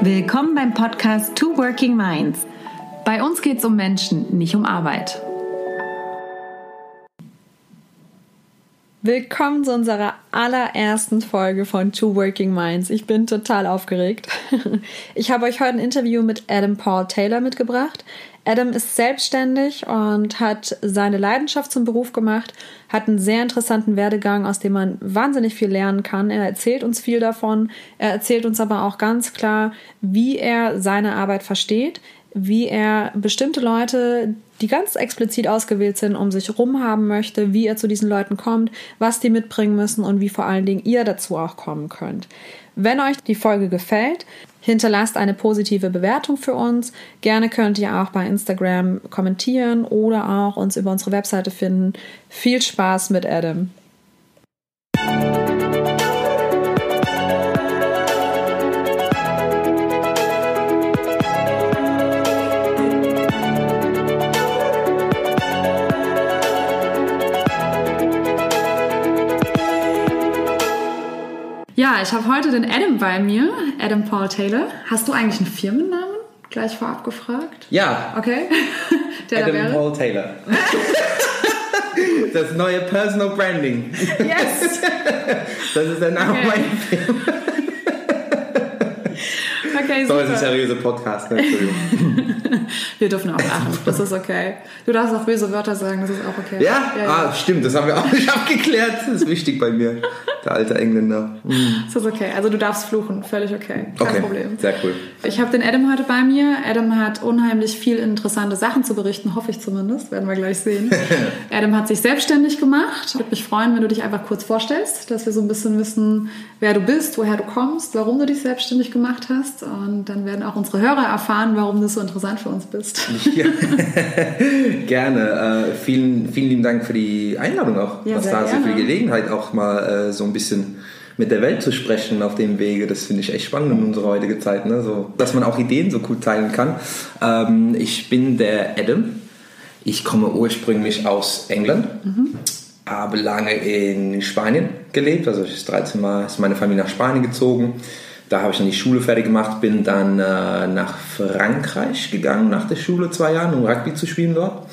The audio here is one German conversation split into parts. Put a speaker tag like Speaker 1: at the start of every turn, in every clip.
Speaker 1: Willkommen beim Podcast Two Working Minds. Bei uns geht es um Menschen, nicht um Arbeit.
Speaker 2: Willkommen zu unserer allerersten Folge von Two Working Minds. Ich bin total aufgeregt. Ich habe euch heute ein Interview mit Adam Paul Taylor mitgebracht. Adam ist selbstständig und hat seine Leidenschaft zum Beruf gemacht, hat einen sehr interessanten Werdegang, aus dem man wahnsinnig viel lernen kann. Er erzählt uns viel davon. Er erzählt uns aber auch ganz klar, wie er seine Arbeit versteht, wie er bestimmte Leute, die ganz explizit ausgewählt sind, um sich rum haben möchte, wie er zu diesen Leuten kommt, was die mitbringen müssen und wie vor allen Dingen ihr dazu auch kommen könnt. Wenn euch die Folge gefällt, hinterlasst eine positive Bewertung für uns. Gerne könnt ihr auch bei Instagram kommentieren oder auch uns über unsere Webseite finden. Viel Spaß mit Adam. Ja, ich habe heute den Adam bei mir, Adam Paul Taylor. Hast du eigentlich einen Firmennamen? Gleich vorab gefragt.
Speaker 3: Ja.
Speaker 2: Okay.
Speaker 3: Der Adam Paul Taylor. das neue Personal Branding.
Speaker 2: Yes.
Speaker 3: Das ist der Name
Speaker 2: Okay.
Speaker 3: meiner Firma.
Speaker 2: Okay,
Speaker 3: So,
Speaker 2: super.
Speaker 3: ist ein seriöser Podcast. Ne? Entschuldigung.
Speaker 2: Wir dürfen auch lachen. Das ist okay. Du darfst auch böse Wörter sagen, das ist auch okay.
Speaker 3: Ja?
Speaker 2: ja,
Speaker 3: Ah, stimmt, das haben wir auch nicht abgeklärt. Das ist wichtig bei mir. Der alte Engländer.
Speaker 2: Das ist okay. Also du darfst fluchen, völlig okay. Kein
Speaker 3: Okay,
Speaker 2: Problem.
Speaker 3: sehr cool.
Speaker 2: Ich habe den Adam heute bei mir. Adam hat unheimlich viel interessante Sachen zu berichten, hoffe ich zumindest. Werden wir gleich sehen. Adam hat sich selbstständig gemacht. Würde mich freuen, wenn du dich einfach kurz vorstellst, dass wir so ein bisschen wissen, wer du bist, woher du kommst, warum du dich selbstständig gemacht hast. Und dann werden auch unsere Hörer erfahren, warum du so interessant für uns bist.
Speaker 3: Ja. gerne. Äh, vielen, vielen lieben Dank für die Einladung auch.
Speaker 2: Ja, gerne.
Speaker 3: für die Gelegenheit auch mal äh, so ein bisschen mit der Welt zu sprechen auf dem Wege. Das finde ich echt spannend in unserer heutigen Zeit. Ne? So, dass man auch Ideen so gut teilen kann. Ähm, ich bin der Adam. Ich komme ursprünglich aus England. Habe lange in Spanien gelebt. Also ich ist 13 Mal ist meine Familie nach Spanien gezogen. Da habe ich dann die Schule fertig gemacht, bin dann äh, nach Frankreich gegangen nach der Schule zwei Jahren, um Rugby zu spielen dort.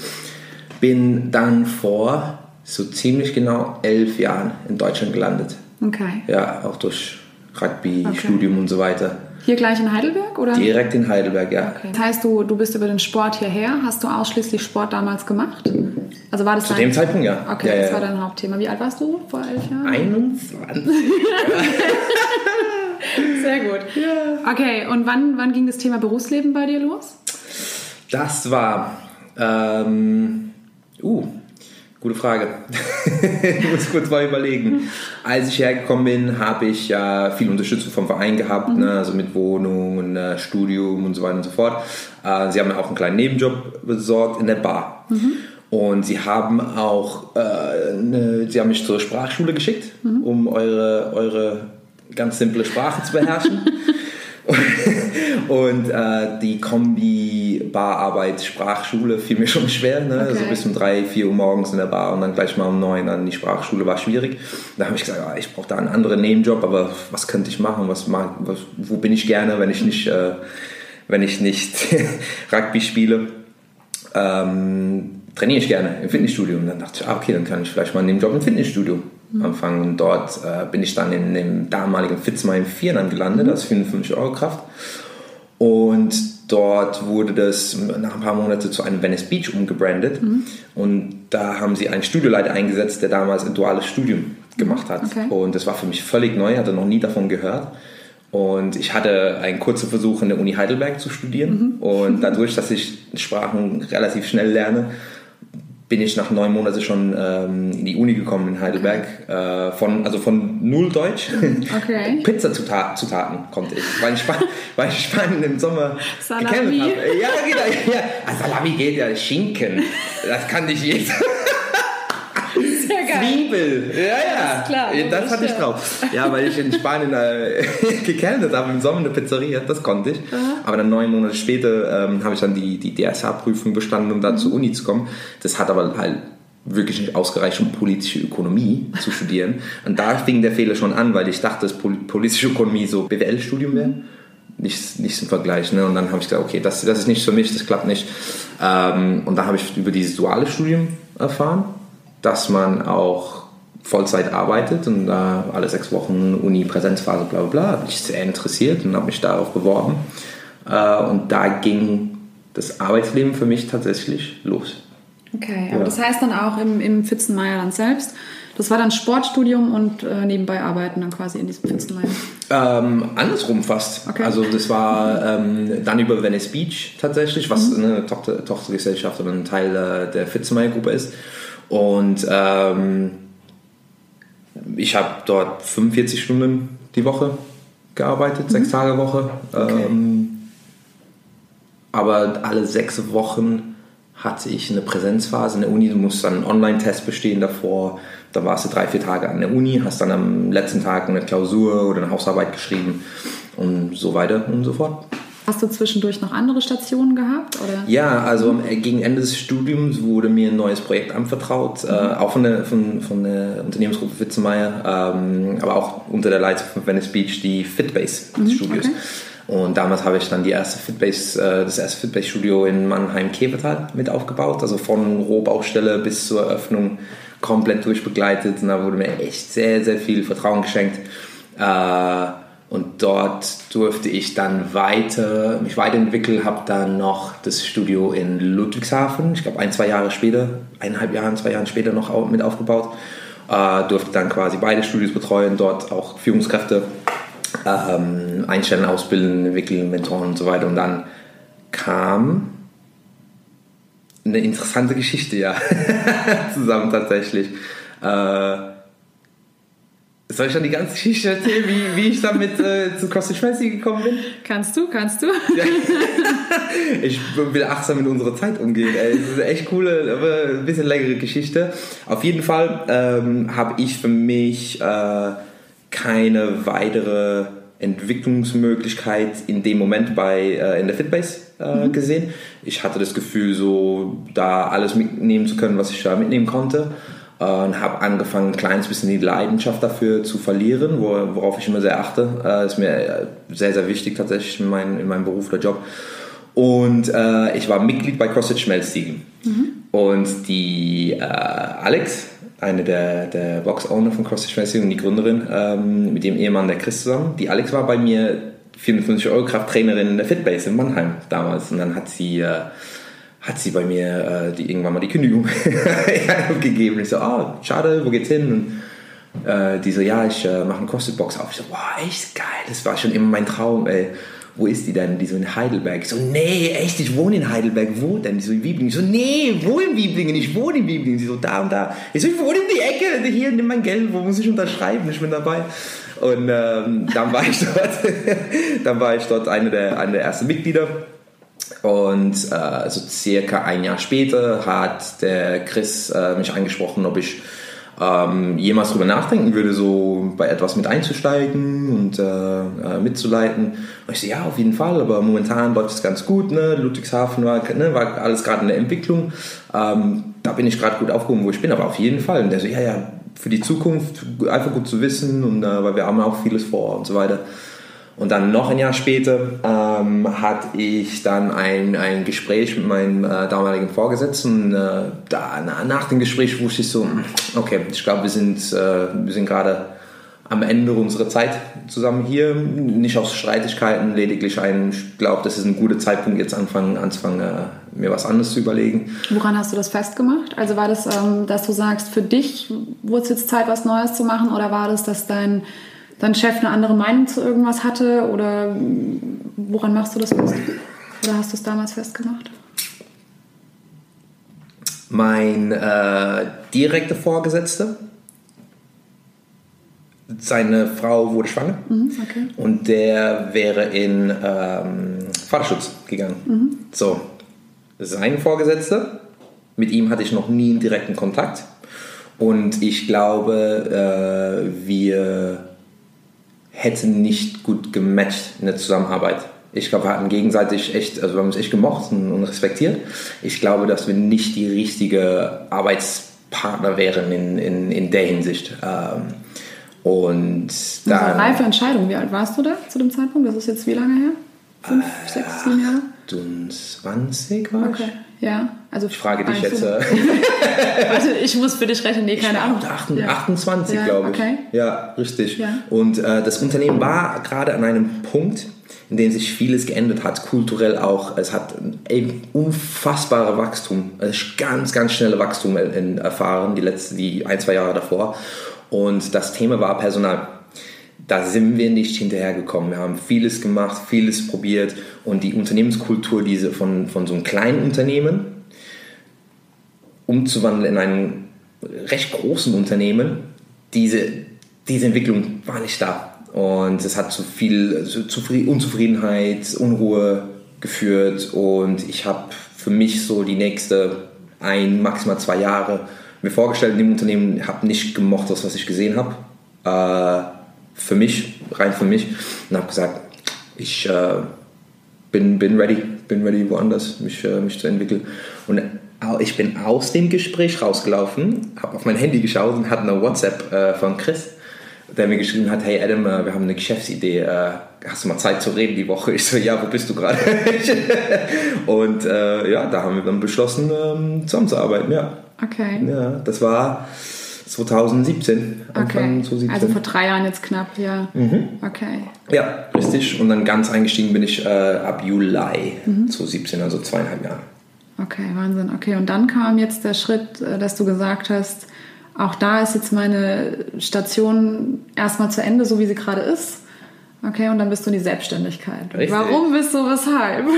Speaker 3: Bin dann vor so ziemlich genau elf Jahren in Deutschland gelandet.
Speaker 2: Okay.
Speaker 3: Ja, auch durch Rugby,
Speaker 2: Okay.
Speaker 3: Studium und so weiter.
Speaker 2: Hier gleich in Heidelberg, oder?
Speaker 3: Direkt in Heidelberg, ja.
Speaker 2: Okay. Das heißt, du, du bist über den Sport hierher. Hast du ausschließlich Sport damals gemacht? Also war das
Speaker 3: Zu
Speaker 2: dein...
Speaker 3: dem Zeitpunkt ja.
Speaker 2: Okay,
Speaker 3: ja,
Speaker 2: das
Speaker 3: ja.
Speaker 2: war dein Hauptthema. Wie alt warst du vor elf Jahren?
Speaker 3: 21.
Speaker 2: Sehr gut. Okay, und wann, wann ging das Thema Berufsleben bei dir los?
Speaker 3: Das war. Ähm, uh, gute Frage. ich muss kurz mal überlegen. Als ich hergekommen bin, habe ich ja viel Unterstützung vom Verein gehabt, ne, also mit Wohnung und äh, Studium und so weiter und so fort. Äh, sie haben mir auch einen kleinen Nebenjob besorgt in der Bar. Und sie haben auch, äh, ne, sie haben mich zur Sprachschule geschickt, um eure, eure ganz simple Sprache zu beherrschen. Und äh, die Kombi Bararbeit Sprachschule fiel mir schon schwer, ne?
Speaker 2: Okay.
Speaker 3: Also bis um drei, vier Uhr morgens in der Bar und dann gleich mal um neun an die Sprachschule war schwierig. Da habe ich gesagt, ah, ich brauche da einen anderen Nebenjob, aber was könnte ich machen? Was, was wo bin ich gerne, wenn ich nicht, äh, wenn ich nicht Rugby spiele? Ähm, trainiere ich gerne im Fitnessstudio. Und dann dachte ich, ah, okay, dann kann ich vielleicht mal einen Nebenjob im Fitnessstudio anfangen. Und dort äh, bin ich dann in dem damaligen Fitzmine 4 dann gelandet, als 55 Euro Kraft. Und dort wurde das nach ein paar Monaten zu einem Venice Beach umgebrandet. Und da haben sie einen Studioleiter eingesetzt, der damals ein duales Studium gemacht hat.
Speaker 2: Okay.
Speaker 3: Und das war für mich völlig neu, hatte noch nie davon gehört. Und ich hatte einen kurzen Versuch in der Uni Heidelberg zu studieren. Und dadurch, dass ich Sprachen relativ schnell lerne, bin ich nach neun Monaten schon ähm, in die Uni gekommen in Heidelberg. Äh, von, also von null Deutsch.
Speaker 2: Okay.
Speaker 3: Pizzazutaten Zutaten konnte ich, weil ich, Span weil ich Spanien im Sommer
Speaker 2: Salami.
Speaker 3: gekennzeichnet habe. Ja, genau. Ja. Ah, Salami geht ja, Schinken. Das kann nicht jeder. Zwiebel. Ja, ja.
Speaker 2: ist klar,
Speaker 3: das
Speaker 2: logisch,
Speaker 3: hatte ich drauf. Ja, weil ich in Spanien äh, gekennzeichnet habe im Sommer eine Pizzeria. Das konnte ich. Aber dann neun Monate später ähm, habe ich dann die, die DSH-Prüfung bestanden, um da
Speaker 2: Mhm.
Speaker 3: zur Uni zu kommen. Das hat aber halt wirklich nicht ausgereicht, um politische Ökonomie zu studieren. Und da fing der Fehler schon an, weil ich dachte, dass Pol- politische Ökonomie so BWL-Studium wäre. nichts, nichts im Vergleich. Ne? Und dann habe ich gesagt, okay, das, das ist nicht für mich, das klappt nicht. Ähm, und dann habe ich über dieses duale Studium erfahren, dass man auch Vollzeit arbeitet und da alle sechs Wochen Uni, Präsenzphase, bla bla bla. Habe mich sehr interessiert und habe mich darauf beworben. Äh, und da ging das Arbeitsleben für mich tatsächlich los.
Speaker 2: Okay, aber ja. das heißt dann auch im, im Pfitzenmeierland selbst, das war dann Sportstudium und äh, nebenbei arbeiten dann quasi in diesem Pfitzenmeier?
Speaker 3: Ähm, andersrum fast. Okay. Also das war ähm, dann über Venice Beach tatsächlich, was mhm. eine Tochter, Tochtergesellschaft oder ein Teil äh, der Pfitzenmeier-Gruppe ist. Und ähm, ich habe dort 45 Stunden die Woche gearbeitet, mhm. sechs Tage Woche. Okay. Ähm, aber alle sechs Wochen hatte ich eine Präsenzphase in der Uni. Du musst dann einen Online-Test bestehen davor. Da warst du drei, vier Tage an der Uni, hast dann am letzten Tag eine Klausur oder eine Hausarbeit geschrieben und so weiter und so fort.
Speaker 2: Hast du zwischendurch noch andere Stationen gehabt? Oder?
Speaker 3: Ja, also gegen Ende des Studiums wurde mir ein neues Projekt anvertraut, mhm. äh, auch von der, von, von der Unternehmensgruppe Witzemeyer, ähm, aber auch unter der Leitung von Venice Beach, die Fitbase mhm, Studios. Okay. Und damals habe ich dann die erste Fitbase, äh, das erste Fitbase-Studio in Mannheim-Kevertal mit aufgebaut, also von Rohbaustelle bis zur Eröffnung komplett durchbegleitet. Und da wurde mir echt sehr, sehr viel Vertrauen geschenkt. Äh, und dort durfte ich dann weiter, mich weiterentwickeln, habe dann noch das Studio in Ludwigshafen, ich glaube ein, zwei Jahre später, eineinhalb Jahre, zwei Jahre später noch mit aufgebaut. Äh, durfte dann quasi beide Studios betreuen, dort auch Führungskräfte ähm, einstellen, ausbilden, entwickeln, mentoren und so weiter. Und dann kam eine interessante Geschichte, ja, zusammen tatsächlich. Äh, soll ich dann die ganze Geschichte erzählen, wie, wie ich damit äh, zu CrossFit Fancy gekommen bin?
Speaker 2: Kannst du, kannst du.
Speaker 3: ich will achtsam mit unserer Zeit umgehen. Ey. Das ist eine echt coole, aber ein bisschen längere Geschichte. Auf jeden Fall ähm, habe ich für mich äh, keine weitere Entwicklungsmöglichkeit in dem Moment bei äh, in der Fitbase äh, mhm. gesehen. Ich hatte das Gefühl, so da alles mitnehmen zu können, was ich da mitnehmen konnte. Und habe angefangen, ein kleines bisschen die Leidenschaft dafür zu verlieren, worauf ich immer sehr achte. Äh, ist mir äh, sehr, sehr wichtig tatsächlich in, mein, in meinem Beruf oder Job. Und äh, ich war Mitglied bei CrossFit Schmelztiegel. Mhm. Und die äh, Alex, eine der, der Box-Owner von CrossFit Schmelztiegel und die Gründerin, ähm, mit dem Ehemann der Chris zusammen, die Alex war bei mir 54 Euro Krafttrainerin in der Fitbase in Mannheim damals. Und dann hat sie äh, hat sie bei mir äh, die, irgendwann mal die Kündigung gegeben. Ich so, oh, schade, wo geht's hin? Und äh, die so, ja, ich äh, mache eine CrossFit-Box auf. Ich so, wow, echt geil, das war schon immer mein Traum, ey. Wo ist die denn? Die so in Heidelberg. Ich so, nee, echt, ich wohne in Heidelberg. Wo denn? Die so in Wieblingen. Ich so, nee, wo in Wieblingen? Ich wohne in Wieblingen. Sie so, da und da. Ich so, ich wohne in die Ecke. Hier, nimm mein Geld. Wo muss ich unterschreiben? Ich bin dabei. Und ähm, dann war ich dort, dann war ich dort eine der, eine der ersten Mitglieder und äh, so circa ein Jahr später hat der Chris äh, mich angesprochen, ob ich ähm, jemals darüber nachdenken würde, so bei etwas mit einzusteigen und äh, äh, mitzuleiten. Und ich so, ja, auf jeden Fall, aber momentan läuft es ganz gut. Ne? Ludwigshafen war, ne, war alles gerade in der Entwicklung. Ähm, da bin ich gerade gut aufgehoben, wo ich bin, aber auf jeden Fall. Und der so, ja, ja, für die Zukunft einfach gut zu wissen und äh, weil wir haben auch vieles vor und so weiter. Und dann noch ein Jahr später ähm, hatte ich dann ein, ein Gespräch mit meinem äh, damaligen Vorgesetzten. Äh, da, nach dem Gespräch wusste ich so, hm, okay, ich glaube, wir sind, äh, wir sind gerade am Ende unserer Zeit zusammen hier. Nicht aus Streitigkeiten, lediglich ein, ich glaube, das ist ein guter Zeitpunkt, jetzt anfangen, anzufangen, äh, mir was anderes zu überlegen.
Speaker 2: Woran hast du das festgemacht? Also war das, ähm, dass du sagst, für dich wurde es jetzt Zeit, was Neues zu machen oder war das, dass dein dein Chef eine andere Meinung zu irgendwas hatte? Oder woran machst du das fest? Oder hast du es damals festgemacht?
Speaker 3: Mein äh, direkter Vorgesetzter, seine Frau wurde schwanger mhm, okay. und der wäre in ähm, Vaterschutz gegangen. Mhm. So, sein Vorgesetzter, mit ihm hatte ich noch nie einen direkten Kontakt und ich glaube, äh, wir hätte nicht gut gematcht in der Zusammenarbeit. Ich glaube, wir hatten gegenseitig echt, also wir haben uns echt gemocht und respektiert. Ich glaube, dass wir nicht die richtige Arbeitspartner wären in, in, in der Hinsicht. Ähm, und
Speaker 2: da. Das war eine reife Entscheidung. Wie alt warst du da zu dem Zeitpunkt? Das ist jetzt wie lange her? Fünf, sechs, sieben Jahre?
Speaker 3: 28 war ich.
Speaker 2: Okay. Ja, also
Speaker 3: Ich frage dich
Speaker 2: Also-
Speaker 3: jetzt. Äh,
Speaker 2: Warte, ich muss für dich rechnen. Nee, keine Ahnung.
Speaker 3: 28,
Speaker 2: Ja.
Speaker 3: 28
Speaker 2: Ja,
Speaker 3: glaube ich.
Speaker 2: okay.
Speaker 3: Ja, richtig. Und äh, das Unternehmen war gerade an einem Punkt, in dem sich vieles geändert hat, kulturell auch. Es hat ein unfassbares Wachstum, also ganz, ganz schnelle Wachstum erfahren, die letzten, die ein, zwei Jahre davor. Und das Thema war Personal. Da sind wir nicht hinterhergekommen. Wir haben vieles gemacht, vieles probiert und die Unternehmenskultur, diese von, von so einem kleinen Unternehmen, umzuwandeln in einen recht großen Unternehmen, diese, diese Entwicklung war nicht da. Und es hat zu viel zu Zufri- Unzufriedenheit, Unruhe geführt. Und ich habe für mich so die nächste ein, maximal zwei Jahre mir vorgestellt in dem Unternehmen, habe nicht gemocht, das, was ich gesehen habe. Äh, für mich, rein für mich. Und habe gesagt, ich äh, bin, bin ready, bin ready woanders, mich, äh, mich zu entwickeln. Und au- ich bin aus dem Gespräch rausgelaufen, habe auf mein Handy geschaut und hatte eine WhatsApp äh, von Chris, der mir geschrieben hat, hey Adam, äh, wir haben eine Geschäftsidee, äh, hast du mal Zeit zu reden die Woche? Ich so, ja, wo bist du gerade? und äh, ja, da haben wir dann beschlossen, ähm, zusammenzuarbeiten, ja.
Speaker 2: Okay.
Speaker 3: Ja, das war 2017, Anfang
Speaker 2: Okay.
Speaker 3: 2017.
Speaker 2: Also vor drei Jahren jetzt knapp, ja.
Speaker 3: Mhm.
Speaker 2: Okay.
Speaker 3: Ja, richtig. Und dann ganz eingestiegen bin ich äh, ab Juli
Speaker 2: Mhm.
Speaker 3: 2017, also zweieinhalb Jahre.
Speaker 2: Okay, Wahnsinn. Okay, und dann kam jetzt der Schritt, äh, dass du gesagt hast, auch da ist jetzt meine Station erstmal zu Ende, so wie sie gerade ist. Okay, und dann bist du in die Selbstständigkeit.
Speaker 3: Richtig.
Speaker 2: Warum bist du, weshalb?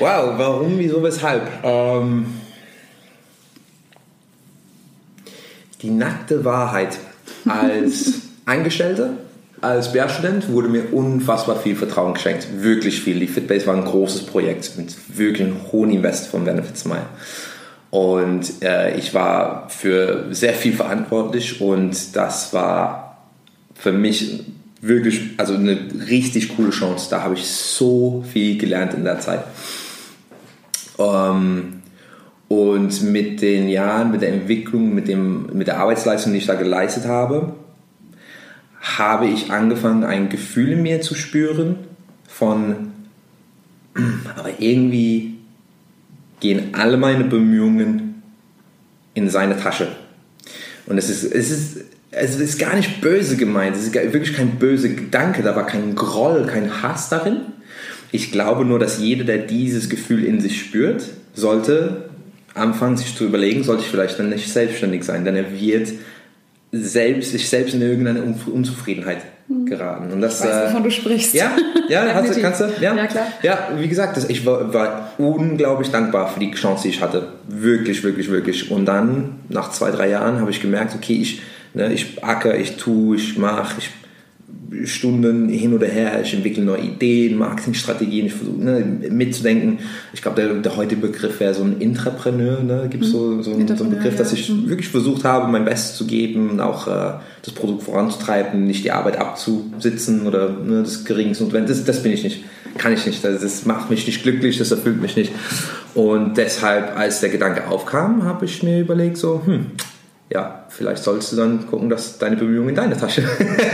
Speaker 3: Wow, warum, wieso, weshalb? Ähm, die nackte Wahrheit. Als Angestellter, als BR-Student wurde mir unfassbar viel Vertrauen geschenkt. Wirklich viel. Die Fitbase war ein großes Projekt mit wirklich einem hohen Invest von Benefit Smile. Und äh, ich war für sehr viel verantwortlich und das war für mich wirklich also eine richtig coole Chance. Da habe ich so viel gelernt in der Zeit. Ähm, und mit den Jahren, mit der Entwicklung, mit, dem, mit der Arbeitsleistung, die ich da geleistet habe, habe ich angefangen, ein Gefühl in mir zu spüren von, aber irgendwie gehen alle meine Bemühungen in seine Tasche. Und es ist, es ist, es ist gar nicht böse gemeint, es ist wirklich kein böser Gedanke, da war kein Groll, kein Hass darin. Ich glaube nur, dass jeder, der dieses Gefühl in sich spürt, sollte anfangen, sich zu überlegen, sollte ich vielleicht dann nicht selbstständig sein, denn er wird selbst, sich selbst in irgendeine Unzufriedenheit geraten. Und das,
Speaker 2: Ich weiß,
Speaker 3: äh,
Speaker 2: wovon du sprichst.
Speaker 3: ja, ja, hast du, kannst du, ja.
Speaker 2: Ja, klar.
Speaker 3: Ja, wie gesagt, das, ich war, war unglaublich dankbar für die Chance, die ich hatte. Wirklich, wirklich, wirklich. Und dann, nach zwei, drei Jahren, habe ich gemerkt, okay, ich, ne, ich acker, ich tue, ich mache, ich Stunden hin oder her, ich entwickle neue Ideen, Marketingstrategien, ich versuche ne, mitzudenken. Ich glaube, der, der heutige Begriff wäre so ein Intrapreneur. Ne? Gibt es so, so, einen- so einen Begriff, dass ich wirklich versucht habe, mein Bestes zu geben und auch äh, das Produkt voranzutreiben, nicht die Arbeit abzusitzen oder ne, das geringste Notwendige. Das, das bin ich nicht. Kann ich nicht. Das, das macht mich nicht glücklich, das erfüllt mich nicht. Und deshalb, als der Gedanke aufkam, habe ich mir überlegt, so, hm, ja, vielleicht sollst du dann gucken, dass deine Bemühungen in deine Tasche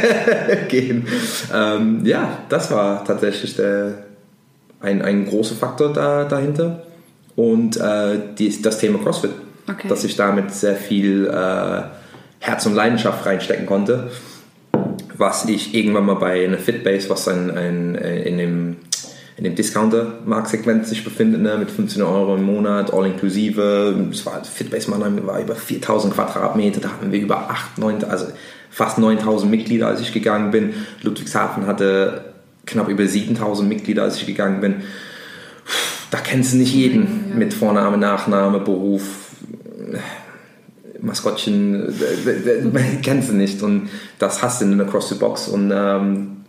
Speaker 3: gehen. Ähm, ja, das war tatsächlich der, ein, ein großer Faktor da, dahinter. Und äh, die, das Thema CrossFit,
Speaker 2: Okay.
Speaker 3: dass ich damit sehr viel äh, Herz und Leidenschaft reinstecken konnte. Was ich irgendwann mal bei einer Fitbase, was ein, ein, in dem in dem Discounter-Marktsegment sich befindet, ne, mit 15 Euro im Monat, all inklusive. Es war, Fitbase Mannheim war über 4000 Quadratmeter, da hatten wir über 8, 9, also fast 9000 Mitglieder, als ich gegangen bin. Ludwigshafen hatte knapp über 7000 Mitglieder, als ich gegangen bin. Da kennst du nicht jeden
Speaker 2: Ja.
Speaker 3: mit Vorname, Nachname, Beruf, Maskottchen, kennst du nicht. Und das hast du in der CrossFit-Box und ähm,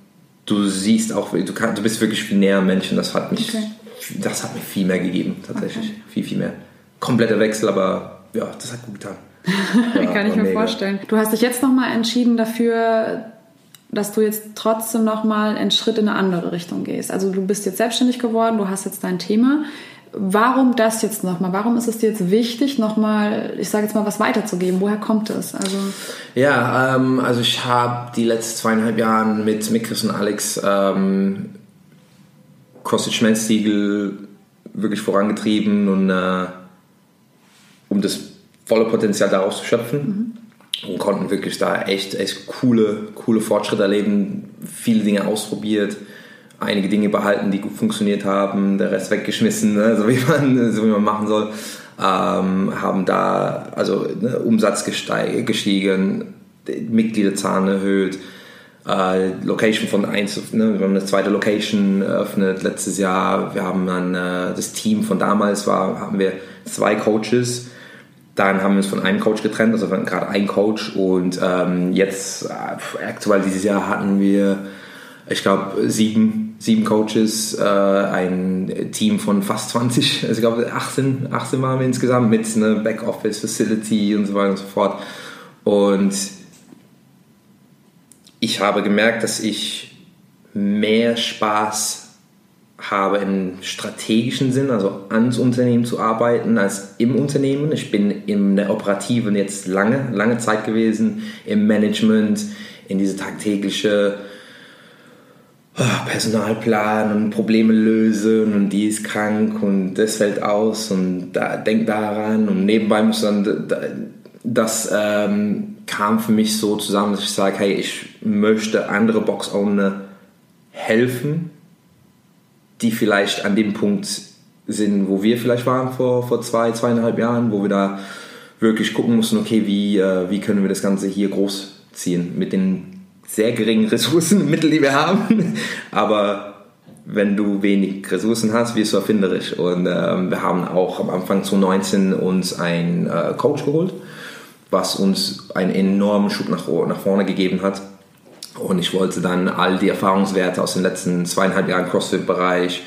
Speaker 3: du siehst auch, du, kann, du bist wirklich viel näher Menschen. Das hat mich,
Speaker 2: Okay.
Speaker 3: das hat mir viel mehr gegeben, tatsächlich.
Speaker 2: Okay.
Speaker 3: Viel, viel mehr. Kompletter Wechsel, aber ja, das hat gut getan. Ja,
Speaker 2: Kann ich mir
Speaker 3: mega.
Speaker 2: vorstellen. Du hast dich jetzt nochmal entschieden dafür, dass du jetzt trotzdem nochmal einen Schritt in eine andere Richtung gehst. Also du bist jetzt selbstständig geworden, du hast jetzt dein Thema. Warum das jetzt nochmal? Warum ist es dir jetzt wichtig, nochmal, ich sage jetzt mal, was weiterzugeben? Woher kommt es? Also,
Speaker 3: Ja, ähm, also ich habe die letzten zweieinhalb Jahre mit, mit Chris und Alex ähm, CrossFit Schmelztiegel wirklich vorangetrieben und äh, um das volle Potenzial daraus zu schöpfen. Mhm. Und konnten wirklich da echt, echt coole, coole Fortschritte erleben, viele Dinge ausprobiert, einige Dinge behalten, die gut funktioniert haben, der Rest weggeschmissen, ne, so, wie man, so wie man machen soll. Ähm, haben da also ne, Umsatz gestiegen, Mitgliederzahlen erhöht, äh, Location von 1, ne, wir haben eine zweite Location eröffnet letztes Jahr. Wir haben dann äh, das Team von damals war, haben wir zwei Coaches. Dann haben wir uns von einem Coach getrennt, also wir gerade einen Coach und ähm, jetzt äh, aktuell dieses Jahr hatten wir, ich glaube, sieben, sieben Coaches, äh, ein Team von fast 20, also ich glaube 18, 18 waren wir insgesamt mit einer Backoffice Facility und so weiter und so fort. Und ich habe gemerkt, dass ich mehr Spaß habe im strategischen Sinn, also ans Unternehmen zu arbeiten, als im Unternehmen. Ich bin in der Operativen jetzt lange, lange Zeit gewesen, im Management, in diese tagtägliche Personalplan und Probleme lösen und die ist krank und das fällt aus und da, denk daran und nebenbei muss dann das ähm, kam für mich so zusammen, dass ich sage, hey, ich möchte andere Box-Owner helfen, die vielleicht an dem Punkt sind, wo wir vielleicht waren vor, vor zwei, zweieinhalb Jahren, wo wir da wirklich gucken mussten, okay, wie, äh, wie können wir das Ganze hier großziehen mit den sehr geringen Ressourcen und Mitteln, die wir haben. Aber wenn du wenig Ressourcen hast, wirst du erfinderisch. Und ähm, wir haben auch am Anfang 2019 uns einen äh, Coach geholt, was uns einen enormen Schub nach, nach vorne gegeben hat. Und ich wollte dann all die Erfahrungswerte aus den letzten zweieinhalb Jahren CrossFit-Bereich,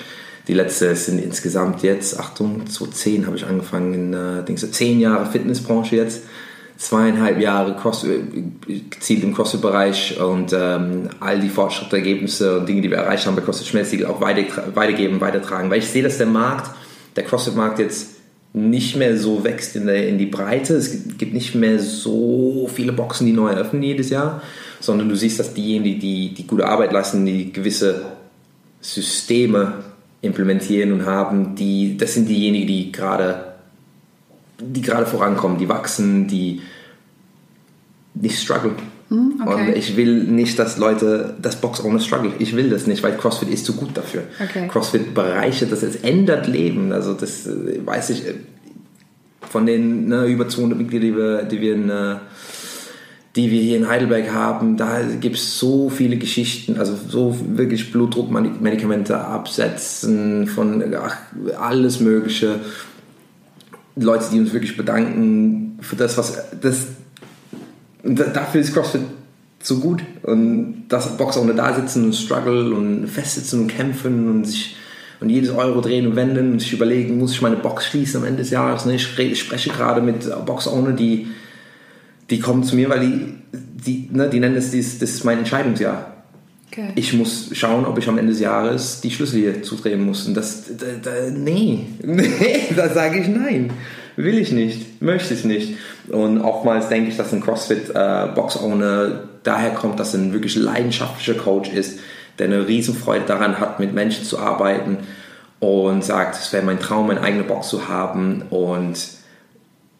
Speaker 3: die letzte sind insgesamt jetzt, Achtung, 2010 habe ich angefangen in äh, zehn Jahre Fitnessbranche jetzt, zweieinhalb Jahre CrossFit, gezielt im CrossFit-Bereich und ähm, all die Fortschritte, Ergebnisse und Dinge, die wir erreicht haben bei CrossFit Schmelztiegel auch weiter, weitergeben, weitertragen. Weil ich sehe, dass der Markt, der CrossFit-Markt jetzt nicht mehr so wächst in, der, in die Breite. Es gibt nicht mehr so viele Boxen, die neu eröffnen jedes Jahr sondern du siehst, dass diejenigen, die, die gute Arbeit leisten, die gewisse Systeme implementieren und haben, die, das sind diejenigen, die gerade die gerade vorankommen, die wachsen, die nicht strugglen.
Speaker 2: Hm, okay.
Speaker 3: Und ich will nicht, dass Leute das Box ohne struggle. Ich will das nicht, weil CrossFit ist zu gut dafür.
Speaker 2: Okay.
Speaker 3: CrossFit bereichert das, es ändert Leben. Also das äh, weiß ich äh, von den ne, über 200 Mitgliedern, die wir, die wir in, äh, die wir hier in Heidelberg haben, da gibt es so viele Geschichten, also so wirklich Blutdruckmedikamente absetzen, von ach, alles Mögliche. Leute, die uns wirklich bedanken für das, was das. Dafür ist CrossFit so gut. Und dass Boxer ohne da sitzen und struggle und festsitzen und kämpfen und sich und jedes Euro drehen und wenden und sich überlegen, muss ich meine Box schließen am Ende des Jahres. Ich spreche gerade mit Boxer ohne, die die kommen zu mir, weil die, die, ne, die nennen das, das ist mein Entscheidungsjahr.
Speaker 2: Okay.
Speaker 3: Ich muss schauen, ob ich am Ende des Jahres die Schlüssel hier zudrehen muss. Und das, da, da, nee, da sage ich nein. Will ich nicht, möchte ich nicht. Und oftmals denke ich, dass ein CrossFit-Box-Owner äh, daher kommt, dass er ein wirklich leidenschaftlicher Coach ist, der eine Riesenfreude daran hat, mit Menschen zu arbeiten und sagt, es wäre mein Traum, eine eigene Box zu haben und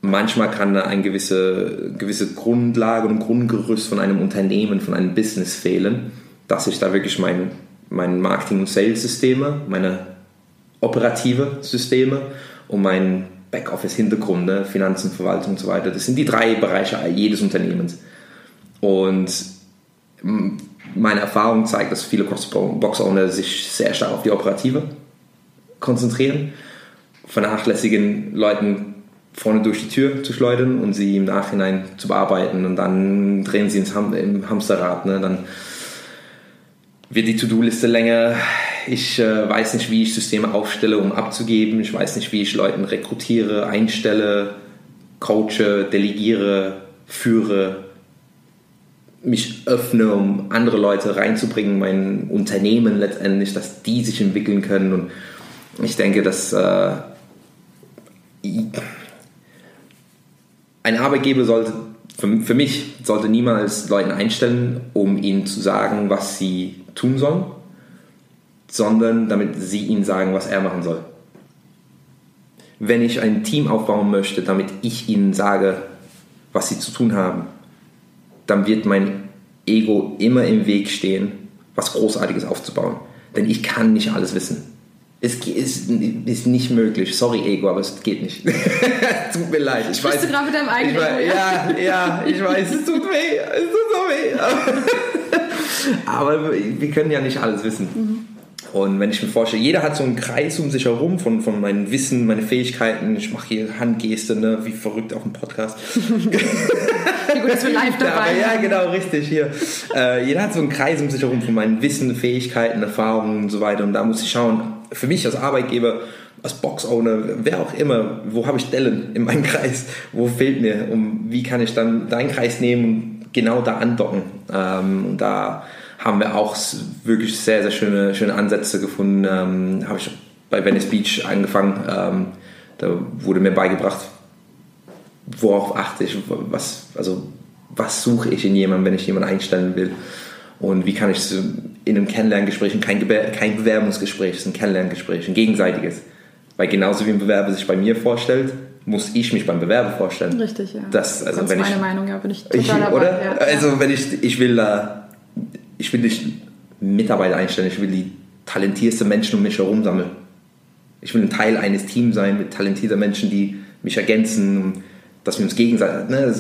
Speaker 3: manchmal kann da eine gewisse, gewisse Grundlage und Grundgerüst von einem Unternehmen, von einem Business fehlen, dass ich da wirklich mein, mein Marketing- und Sales-Systeme, meine operative Systeme und mein Backoffice-Hintergrund, Finanzen, Verwaltung und so weiter, das sind die drei Bereiche jedes Unternehmens. Und meine Erfahrung zeigt, dass viele Box-Owner sich sehr stark auf die Operative konzentrieren, vernachlässigen Leuten vorne durch die Tür zu schleudern und sie im Nachhinein zu bearbeiten und dann drehen sie ins Ham im Hamsterrad. Ne? Dann wird die To-Do-Liste länger. Ich äh, weiß nicht, wie ich Systeme aufstelle, um abzugeben. Ich weiß nicht, wie ich Leute rekrutiere, einstelle, coache, delegiere, führe, mich öffne, um andere Leute reinzubringen, mein Unternehmen letztendlich, dass die sich entwickeln können. Und ich denke, dass äh, ein Arbeitgeber sollte, für, für mich, sollte niemals Leute einstellen, um ihnen zu sagen, was sie tun sollen, sondern damit sie ihm sagen, was er machen soll. Wenn ich ein Team aufbauen möchte, damit ich ihnen sage, was sie zu tun haben, dann wird mein Ego immer im Weg stehen, was Großartiges aufzubauen. Denn ich kann nicht alles wissen. Es ist, ist nicht möglich. Sorry, Ego, aber es geht nicht. tut mir leid. Ich weiß,
Speaker 2: du gerade mit deinem eigenen
Speaker 3: ich weiß, Ja, ja, ich weiß, es tut weh. Es tut so weh. aber wir können ja nicht alles wissen. Mhm. Und wenn ich mir vorstelle, jeder hat so einen Kreis um sich herum von, von meinem Wissen, meine Fähigkeiten. Ich mache hier Handgeste, ne, wie verrückt auf dem Podcast.
Speaker 2: wie gut, dass wir live dabei
Speaker 3: ja, ja, genau, richtig. Hier. Äh, jeder hat so einen Kreis um sich herum von meinen Wissen, Fähigkeiten, Erfahrungen und so weiter. Und da muss ich schauen, für mich als Arbeitgeber, als Box-Owner, wer auch immer, wo habe ich Dellen in meinem Kreis? Wo fehlt mir? Und wie kann ich dann deinen Kreis nehmen und genau da andocken? Ähm, und da haben wir auch wirklich sehr, sehr schöne, schöne Ansätze gefunden. Ähm, habe ich bei Venice Beach angefangen. Ähm, da wurde mir beigebracht, worauf achte ich, was, also, was suche ich in jemandem, wenn ich jemanden einstellen will. Und wie kann ich es in einem Kennenlerngespräch, kein, kein Bewerbungsgespräch, es ist ein Kennenlerngespräch, ein gegenseitiges. Weil genauso wie ein Bewerber sich bei mir vorstellt, muss ich mich beim Bewerber vorstellen.
Speaker 2: Richtig, ja.
Speaker 3: Das, also das ist
Speaker 2: meine
Speaker 3: ich,
Speaker 2: Meinung, ja, bin ich total
Speaker 3: ich,
Speaker 2: dabei.
Speaker 3: Oder?
Speaker 2: Ja.
Speaker 3: Also wenn ich, ich will da ich will nicht Mitarbeiter einstellen, ich will die talentiersten Menschen um mich herum sammeln. Ich will ein Teil eines Teams sein mit talentierten Menschen, die mich ergänzen, dass wir uns gegenseitig. Ne,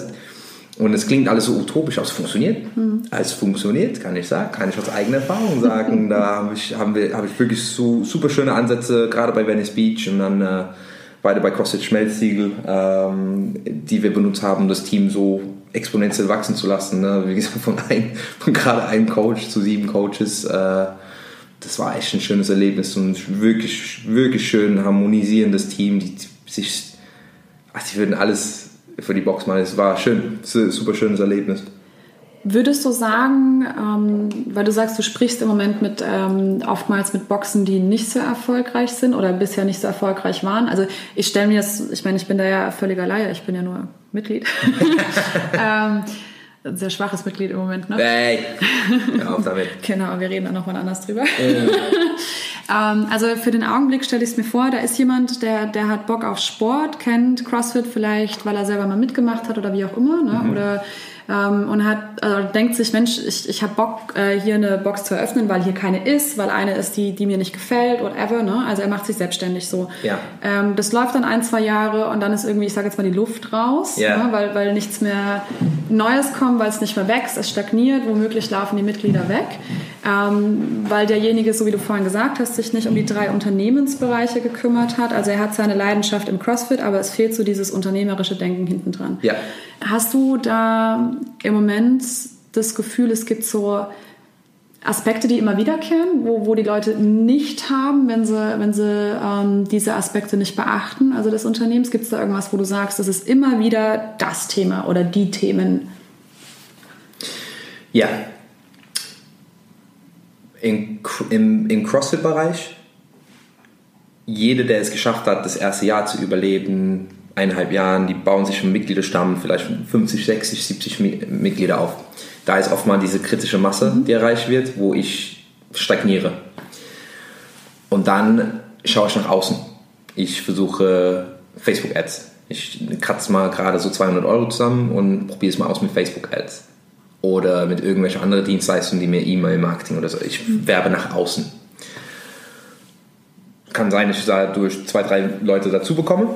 Speaker 3: und es klingt alles so utopisch, aber es funktioniert. Mhm. Es funktioniert, kann ich sagen, kann ich aus eigener Erfahrung sagen. da habe ich, haben wir, habe ich wirklich so super schöne Ansätze, gerade bei Venice Beach und dann äh, beide bei CrossFit Schmelzsiegel, ähm, die wir benutzt haben, das Team so exponentiell wachsen zu lassen. Ne? Wie gesagt, von, ein, von gerade einem Coach zu sieben Coaches. Äh, das war echt ein schönes Erlebnis und wirklich, wirklich schön harmonisierendes Team, die sich, also die würden alles für die Box machen. Es war schön, super schönes Erlebnis.
Speaker 2: Würdest du sagen, ähm, weil du sagst, du sprichst im Moment mit ähm, oftmals mit Boxen, die nicht so erfolgreich sind oder bisher nicht so erfolgreich waren. Also ich stelle mir das, ich meine, ich bin da ja völliger Laie, ich bin ja nur Mitglied. ähm, sehr schwaches Mitglied im Moment, ne?
Speaker 3: Hey, hör auf damit.
Speaker 2: genau, wir reden dann nochmal anders drüber. ähm, also für den Augenblick stelle ich es mir vor, da ist jemand, der, der hat Bock auf Sport, kennt CrossFit vielleicht, weil er selber mal mitgemacht hat oder wie auch immer, ne? Mhm. oder ähm, und hat, also denkt sich, Mensch, ich, ich habe Bock, äh, hier eine Box zu eröffnen, weil hier keine ist, weil eine ist, die, die mir nicht gefällt, whatever. Ne? Also er macht sich selbstständig so.
Speaker 3: Ja.
Speaker 2: Ähm, das läuft dann ein, zwei Jahre und dann ist irgendwie, ich sage jetzt mal, die Luft raus,
Speaker 3: ja.
Speaker 2: ne? weil, weil nichts mehr Neues kommt, weil es nicht mehr wächst, es stagniert, womöglich laufen die Mitglieder weg, ähm, weil derjenige, so wie du vorhin gesagt hast, sich nicht um die drei Unternehmensbereiche gekümmert hat. Also er hat seine Leidenschaft im CrossFit, aber es fehlt so dieses unternehmerische Denken hinten dran.
Speaker 3: Ja.
Speaker 2: Hast du da im Moment das Gefühl, es gibt so Aspekte, die immer wiederkehren, wo, wo die Leute nicht haben, wenn sie, wenn sie ähm, diese Aspekte nicht beachten, also des Unternehmens? Gibt es da irgendwas, wo du sagst, das ist immer wieder das Thema oder die Themen?
Speaker 3: Ja. In, im, Im CrossFit-Bereich, jeder, der es geschafft hat, das erste Jahr zu überleben, eineinhalb Jahren, die bauen sich einen Mitgliederstamm, vielleicht 50, 60, 70 Mitglieder auf. Da ist oftmals diese kritische Masse, mhm. die erreicht wird, wo ich stagniere. Und dann schaue ich nach außen. Ich versuche Facebook-Ads. Ich kratze mal gerade so 200 Euro zusammen und probiere es mal aus mit Facebook-Ads. Oder mit irgendwelchen anderen Dienstleistungen, die mir E-Mail-Marketing oder so. Ich mhm. werbe nach außen. Kann sein, dass ich da durch zwei, drei Leute dazu bekomme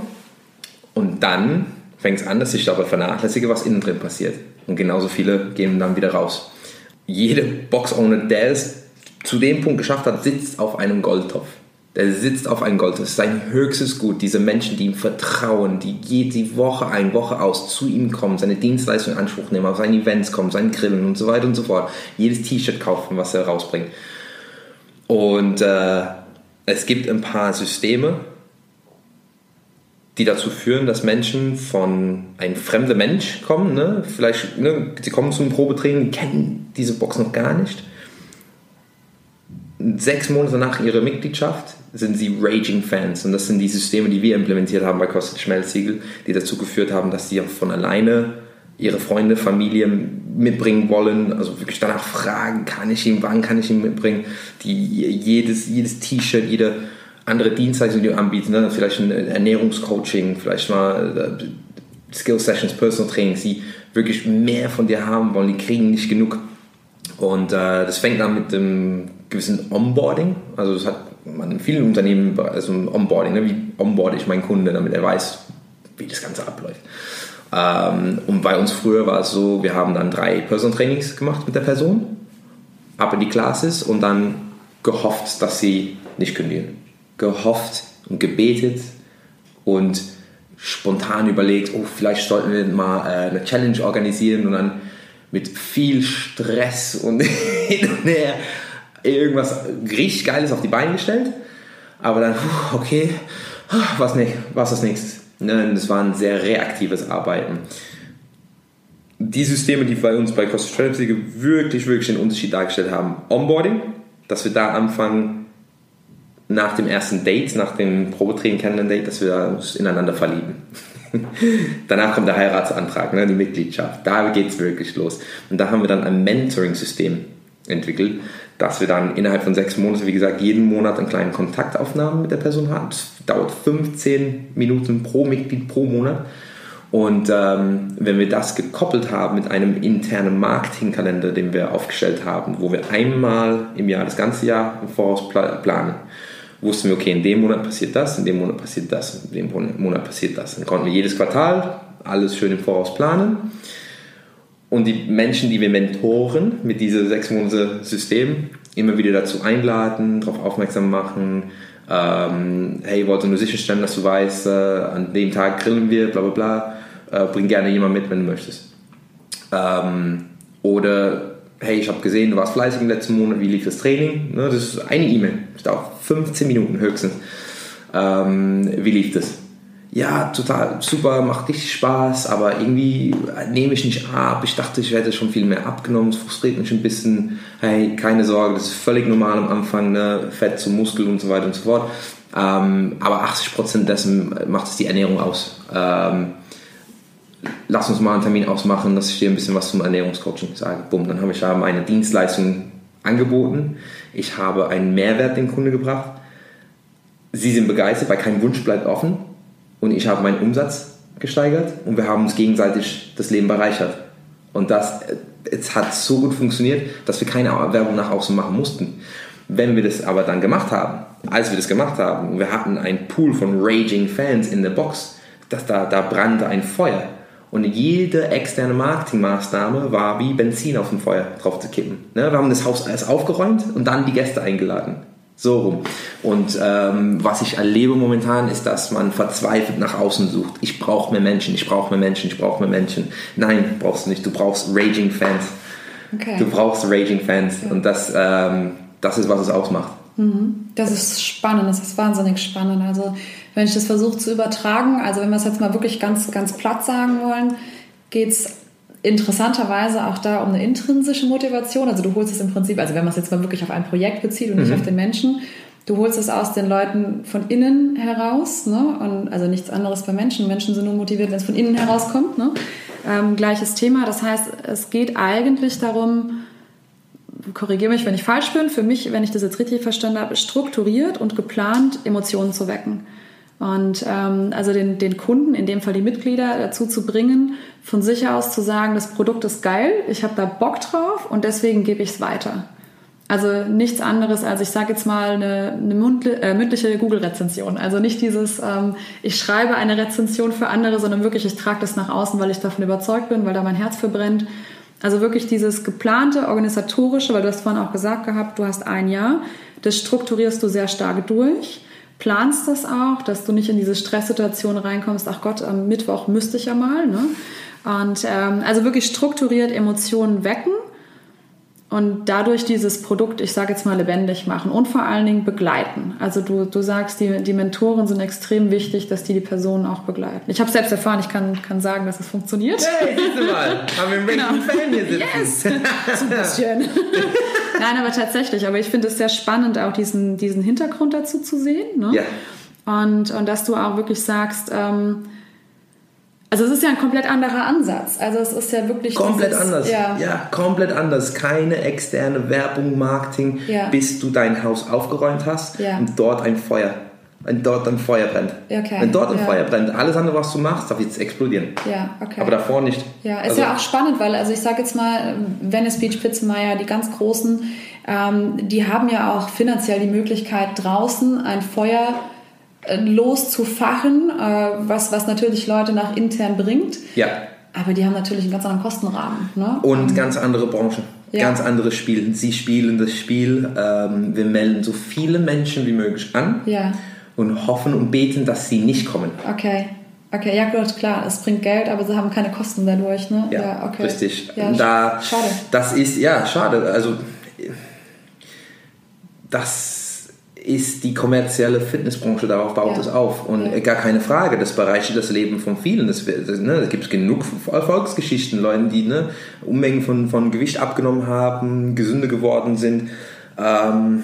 Speaker 3: und dann fängt es an, dass ich dabei vernachlässige, was innen drin passiert. Und genauso viele gehen dann wieder raus. Jede Box-Owner, der es zu dem Punkt geschafft hat, sitzt auf einem Goldtopf. Der sitzt auf einem Goldtopf. Das ist sein höchstes Gut. Diese Menschen, die ihm vertrauen, die jede Woche ein, Woche aus zu ihm kommen, seine Dienstleistung in Anspruch nehmen, auf seine Events kommen, seinen Grillen und so weiter und so fort. Jedes T-Shirt kaufen, was er rausbringt. Und äh, es gibt ein paar Systeme, die dazu führen, dass Menschen von einem fremden Mensch kommen, ne? vielleicht, ne, sie kommen zum Probetraining, kennen diese Box noch gar nicht. Sechs Monate nach ihrer Mitgliedschaft sind sie Raging Fans und das sind die Systeme, die wir implementiert haben bei CrossFit Schmelzsiegel, die dazu geführt haben, dass sie von alleine ihre Freunde, Familie mitbringen wollen, also wirklich danach fragen, kann ich ihn, wann kann ich ihn mitbringen, die jedes, jedes T-Shirt, jede andere Dienstleistung, die wir anbieten, ne? vielleicht ein Ernährungscoaching, vielleicht mal äh, Skill Sessions, Personal Training, die wirklich mehr von dir haben wollen, die kriegen nicht genug. Und äh, das fängt an mit dem gewissen Onboarding, also das hat man in vielen Unternehmen, also Onboarding, ne? wie onboard ich meinen Kunden, damit er weiß, wie das Ganze abläuft. Ähm, und bei uns früher war es so, wir haben dann drei Personal Trainings gemacht mit der Person, ab in die Classes und dann gehofft, dass sie nicht kündigen. Gehofft und gebetet und spontan überlegt, oh, vielleicht sollten wir mal äh, eine Challenge organisieren und dann mit viel Stress und hin und her irgendwas richtig Geiles auf die Beine gestellt. Aber dann, okay, was, nicht, was das nächstes? Ne, das war ein sehr reaktives Arbeiten. Die Systeme, die bei uns bei Cost Strategy wirklich, wirklich den Unterschied dargestellt haben, Onboarding, dass wir da anfangen, nach dem ersten Date, nach dem Probetraining Kennenlernen-Date, dass wir uns ineinander verlieben. Danach kommt der Heiratsantrag, ne, die Mitgliedschaft. Da geht es wirklich los. Und da haben wir dann ein Mentoring-System entwickelt, dass wir dann innerhalb von sechs Monaten, wie gesagt, jeden Monat einen kleinen Kontaktaufnahmen mit der Person haben. Das dauert 15 Minuten pro Mitglied pro Monat. Und ähm, wenn wir das gekoppelt haben mit einem internen Marketingkalender, den wir aufgestellt haben, wo wir einmal im Jahr, das ganze Jahr im Voraus planen, wussten wir, okay, in dem Monat passiert das, in dem Monat passiert das, in dem Monat passiert das. Dann konnten wir jedes Quartal alles schön im Voraus planen und die Menschen, die wir mentoren mit diesem sechs Monate System, immer wieder dazu einladen, darauf aufmerksam machen, ähm, hey, wollte nur sicherstellen, dass du weißt, äh, an dem Tag grillen wir, bla bla bla, äh, bring gerne jemand mit, wenn du möchtest. Ähm, oder, hey, ich habe gesehen, du warst fleißig im letzten Monat, wie lief das Training? Ne, das ist eine E-Mail, das dauert 15 Minuten höchstens. Ähm, wie lief das? ja, total super, macht richtig Spaß, aber irgendwie nehme ich nicht ab. Ich dachte, ich hätte schon viel mehr abgenommen. Es frustriert mich ein bisschen. Hey, keine Sorge, das ist völlig normal am Anfang, ne? Fett zum Muskel und so weiter und so fort. Ähm, aber 80% dessen macht es die Ernährung aus. Ähm, lass uns mal einen Termin ausmachen, dass ich dir ein bisschen was zum Ernährungscoaching sage. Bumm, dann habe ich da meine Dienstleistung angeboten. Ich habe einen Mehrwert den Kunde gebracht. Sie sind begeistert, weil kein Wunsch bleibt offen und ich habe meinen Umsatz gesteigert und wir haben uns gegenseitig das Leben bereichert. Und das es hat so gut funktioniert, dass wir keine Werbung nach außen machen mussten. Wenn wir das aber dann gemacht haben, als wir das gemacht haben, wir hatten einen Pool von raging Fans in der Box, dass da, da brannte ein Feuer. Und jede externe Marketingmaßnahme war wie Benzin auf dem Feuer drauf zu kippen. Ne? Wir haben das Haus alles aufgeräumt und dann die Gäste eingeladen. So rum. Und ähm, was ich erlebe momentan ist, dass man verzweifelt nach außen sucht. Ich brauche mehr Menschen, ich brauche mehr Menschen, ich brauche mehr Menschen. Nein, brauchst du nicht. Du brauchst Raging Fans. Okay. Du brauchst Raging Fans. Ja. Und das, ähm, das ist, was es ausmacht.
Speaker 2: Mhm. Das ist spannend, das ist wahnsinnig spannend. Also wenn ich das versuche zu übertragen, also wenn wir es jetzt mal wirklich ganz, ganz platt sagen wollen, geht es interessanterweise auch da um eine intrinsische Motivation. Also du holst es im Prinzip, also wenn man es jetzt mal wirklich auf ein Projekt bezieht und nicht mhm. auf den Menschen, du holst es aus den Leuten von innen heraus. Ne? Und also nichts anderes bei Menschen. Menschen sind nur motiviert, wenn es von innen herauskommt. Ne? Ähm, gleiches Thema. Das heißt, es geht eigentlich darum, korrigiere mich, wenn ich falsch bin, für mich, wenn ich das jetzt richtig verstanden habe, strukturiert und geplant Emotionen zu wecken. Und ähm, also den, den Kunden, in dem Fall die Mitglieder, dazu zu bringen, von sich aus zu sagen, das Produkt ist geil, ich habe da Bock drauf und deswegen gebe ich es weiter. Also nichts anderes als, ich sage jetzt mal, eine, eine äh, mündliche Google-Rezension. Also nicht dieses, ähm, ich schreibe eine Rezension für andere, sondern wirklich, ich trage das nach außen, weil ich davon überzeugt bin, weil da mein Herz für brennt. Also wirklich dieses geplante, organisatorische, weil du hast vorhin auch gesagt gehabt, du hast ein Jahr, das strukturierst du sehr stark durch planst das auch, dass du nicht in diese Stresssituation reinkommst, ach Gott, am Mittwoch müsste ich ja mal. Ne? Und ähm, also wirklich strukturiert Emotionen wecken und dadurch dieses Produkt, ich sage jetzt mal, lebendig machen und vor allen Dingen begleiten. Also du, du sagst, die, die Mentoren sind extrem wichtig, dass die die Personen auch begleiten. Ich habe selbst erfahren, ich kann, kann sagen, dass es funktioniert.
Speaker 3: Hey, siehst du mal, haben wir einen genau. Fan hier sitzen.
Speaker 2: Yes, so ein bisschen. Nein, aber tatsächlich. Aber ich finde es sehr spannend, auch diesen, diesen Hintergrund dazu zu sehen. Ne? Ja. Und, und dass du auch wirklich sagst, ähm, Also es ist ja ein komplett anderer Ansatz. Also es ist ja wirklich
Speaker 3: komplett
Speaker 2: dieses,
Speaker 3: anders.
Speaker 2: Ja.
Speaker 3: Ja. komplett anders. Keine externe Werbung, Marketing,
Speaker 2: Ja.
Speaker 3: bis du dein Haus aufgeräumt hast
Speaker 2: Ja.
Speaker 3: und dort ein Feuer, wenn dort ein Feuer brennt.
Speaker 2: Okay,
Speaker 3: Wenn dort ein. Feuer brennt, alles andere, was du machst, darf jetzt explodieren.
Speaker 2: Ja, okay.
Speaker 3: Aber davor nicht.
Speaker 2: Ja, ist
Speaker 3: Also-
Speaker 2: ja auch spannend, weil, also ich sage jetzt mal, Venice Beach, Pitzenmeier, die ganz Großen, ähm, die haben ja auch finanziell die Möglichkeit, draußen ein Feuer äh, loszufachen, äh, was, was natürlich Leute nach intern bringt.
Speaker 3: Ja.
Speaker 2: Aber die haben natürlich einen ganz anderen Kostenrahmen. Ne?
Speaker 3: Und ganz andere Branche,
Speaker 2: Ja.
Speaker 3: ganz anderes Spiel. Sie spielen das Spiel, ähm, wir melden so viele Menschen wie möglich an
Speaker 2: Ja,
Speaker 3: und hoffen und beten, dass sie nicht kommen.
Speaker 2: okay. Okay, ja gut, klar, es bringt Geld, aber sie haben keine Kosten dadurch, ne?
Speaker 3: Ja,
Speaker 2: okay.
Speaker 3: richtig.
Speaker 2: Ja,
Speaker 3: da,
Speaker 2: schade.
Speaker 3: Das ist, ja, schade. Also, das ist die kommerzielle Fitnessbranche, darauf baut
Speaker 2: Ja.
Speaker 3: es auf. Und
Speaker 2: Ja.
Speaker 3: gar keine Frage, das bereichert das Leben von vielen. Das, das, ne, da gibt es genug Erfolgsgeschichten, Leute, die ne, Unmengen von, von Gewicht abgenommen haben, gesünder geworden sind. Ähm,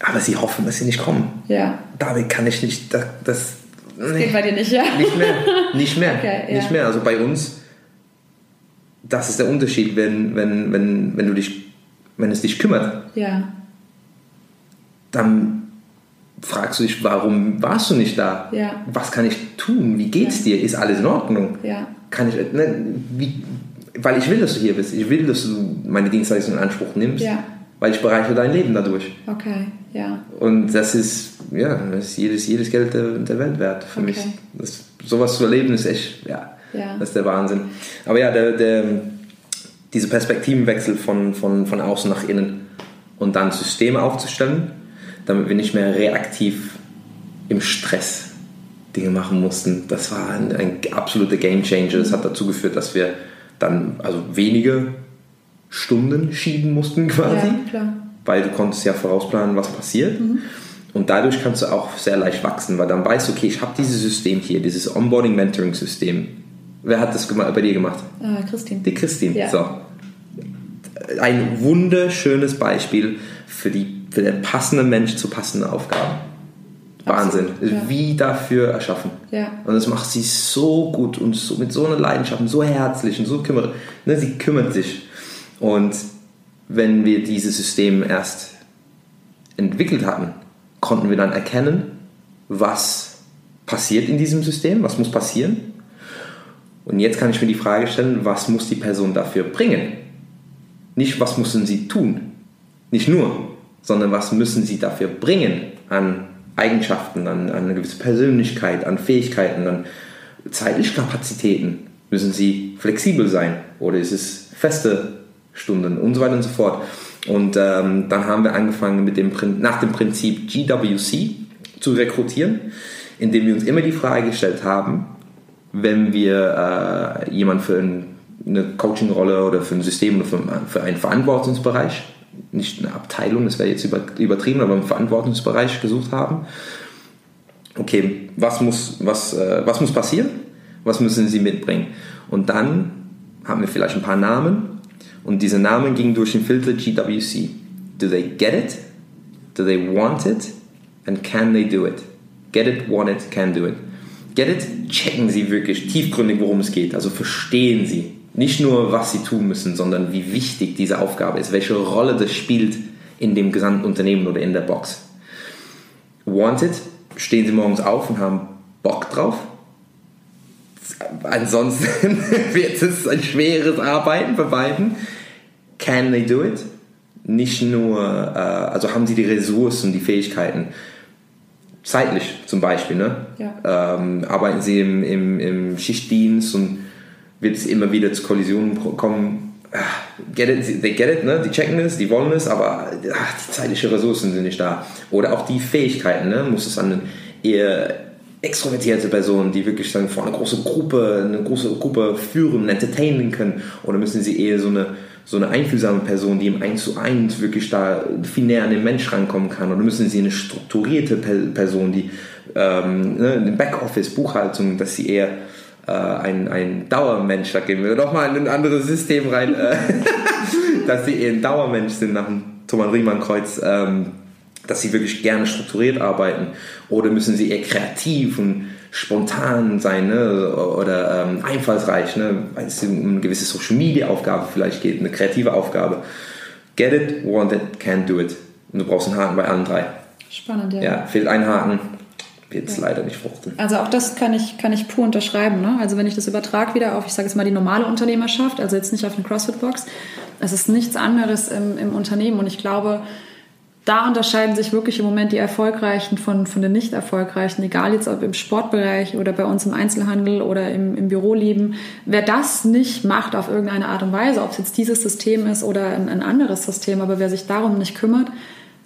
Speaker 3: aber sie hoffen, dass sie nicht kommen.
Speaker 2: Ja,
Speaker 3: Damit kann ich nicht, das, das nee.
Speaker 2: geht bei dir nicht, ja?
Speaker 3: Nicht mehr, nicht mehr,
Speaker 2: Okay, ja.
Speaker 3: nicht mehr. Also bei uns, das ist der Unterschied, wenn, wenn, wenn, wenn du dich, wenn es dich kümmert,
Speaker 2: Ja,
Speaker 3: dann fragst du dich, warum warst du nicht da?
Speaker 2: Ja.
Speaker 3: Was kann ich tun? Wie geht's dir? Ist alles in Ordnung?
Speaker 2: ja,
Speaker 3: Kann ich, ne, wie, weil ich will, dass du hier bist. Ich will, dass du meine Dienstleistung in Anspruch nimmst.
Speaker 2: Ja.
Speaker 3: Weil ich bereichere dein Leben dadurch.
Speaker 2: okay, ja.
Speaker 3: Und das ist, ja, das ist jedes, jedes Geld der, der Welt wert für
Speaker 2: Okay.
Speaker 3: mich. Das, sowas zu erleben ist echt, ja,
Speaker 2: Ja.
Speaker 3: das ist der Wahnsinn. Aber ja, der, der, dieser Perspektivenwechsel von, von, von außen nach innen und dann Systeme aufzustellen, damit wir nicht mehr reaktiv im Stress Dinge machen mussten, das war ein, ein absoluter Gamechanger. Das hat dazu geführt, dass wir dann also wenige Stunden schieben mussten quasi
Speaker 2: Ja, klar.
Speaker 3: weil du konntest ja vorausplanen, was passiert. Und dadurch kannst du auch sehr leicht wachsen, weil dann weißt du, okay, ich habe dieses System hier, dieses Onboarding-Mentoring-System. Wer hat das bei dir gemacht?
Speaker 2: Äh, Christine.
Speaker 3: Die Christine.
Speaker 2: Ja.
Speaker 3: So. Ein wunderschönes Beispiel für, die, für den passenden Mensch zu passenden Aufgaben. Wahnsinn.
Speaker 2: Absolut, ja.
Speaker 3: Wie dafür erschaffen.
Speaker 2: Ja.
Speaker 3: Und das macht sie so gut und so, mit so einer Leidenschaft und so herzlich und so kümmert. Ne, sie kümmert sich. Und wenn wir dieses System erst entwickelt hatten, konnten wir dann erkennen, was passiert in diesem System, was muss passieren. Und jetzt kann ich mir die Frage stellen, was muss die Person dafür bringen? Nicht, was müssen sie tun? Nicht nur, sondern was müssen sie dafür bringen an Eigenschaften, an, an eine gewisse Persönlichkeit, an Fähigkeiten, an zeitliche Kapazitäten. Müssen sie flexibel sein oder ist es feste Stunden und so weiter und so fort. Und ähm, dann haben wir angefangen mit dem, nach dem Prinzip GWC zu rekrutieren, indem wir uns immer die Frage gestellt haben, wenn wir äh, jemanden für ein, eine Coaching-Rolle oder für ein System oder für, für einen Verantwortungsbereich, nicht eine Abteilung, das wäre jetzt über, übertrieben, aber einen Verantwortungsbereich gesucht haben, okay, was muss, was, äh, was muss passieren? Was müssen sie mitbringen? Und dann haben wir vielleicht ein paar Namen und diese Namen gingen durch den Filter GWC. Do they get it? Do they want it? And can they do it? Get it, want it, can do it. Get it, checken Sie wirklich tiefgründig, worum es geht. Also verstehen Sie nicht nur, was Sie tun müssen, sondern wie wichtig diese Aufgabe ist, welche Rolle das spielt in dem gesamten Unternehmen oder in der Box. Want it, stehen Sie morgens auf und haben Bock drauf. Ansonsten wird es ein schweres Arbeiten für beiden. Can they do it? Nicht nur, äh, also haben sie die Ressourcen, die Fähigkeiten, zeitlich zum Beispiel, ne?
Speaker 2: Ja.
Speaker 3: Ähm, arbeiten sie im, im, im Schichtdienst und wird es immer wieder zu Kollisionen kommen. Ah, Get it, they get it, ne? die checken es, die wollen es, aber ach, die zeitlichen Ressourcen sind nicht da. Oder auch die Fähigkeiten, ne? muss es an eher extrovertierte Person, die wirklich dann vor einer großen Gruppe, eine große Gruppe führen, entertainen können, oder müssen sie eher so eine, so eine einfühlsame Person, die im 1 zu 1 wirklich da viel näher an den Mensch rankommen kann, oder müssen sie eine strukturierte Pe- Person, die ähm, ne, Backoffice, Buchhaltung, dass sie eher äh, ein, ein Dauermensch, da gehen wir doch mal in ein anderes System rein, äh, dass sie eher ein Dauermensch sind nach dem Thomas Riemann-Kreuz, ähm, dass sie wirklich gerne strukturiert arbeiten oder müssen sie eher kreativ und spontan sein ne? oder ähm, einfallsreich, ne? weil es um eine gewisse Social Media Aufgabe vielleicht geht, eine kreative Aufgabe. Get it, want it, can't do it. Und du brauchst einen Haken bei allen drei.
Speaker 2: Spannend, ja.
Speaker 3: Ja, fehlt ein Haken, es ja. leider nicht fruchten.
Speaker 2: Also auch das kann ich, kann ich pur unterschreiben. Ne? Also wenn ich das übertrage wieder auf, ich sage jetzt mal die normale Unternehmerschaft, also jetzt nicht auf eine CrossFit-Box, es ist nichts anderes im, im Unternehmen und ich glaube, da unterscheiden sich wirklich im Moment die Erfolgreichen von, von den nicht Erfolgreichen, egal jetzt ob im Sportbereich oder bei uns im Einzelhandel oder im, im Büroleben. Wer das nicht macht auf irgendeine Art und Weise, ob es jetzt dieses System ist oder ein, ein anderes System, aber wer sich darum nicht kümmert,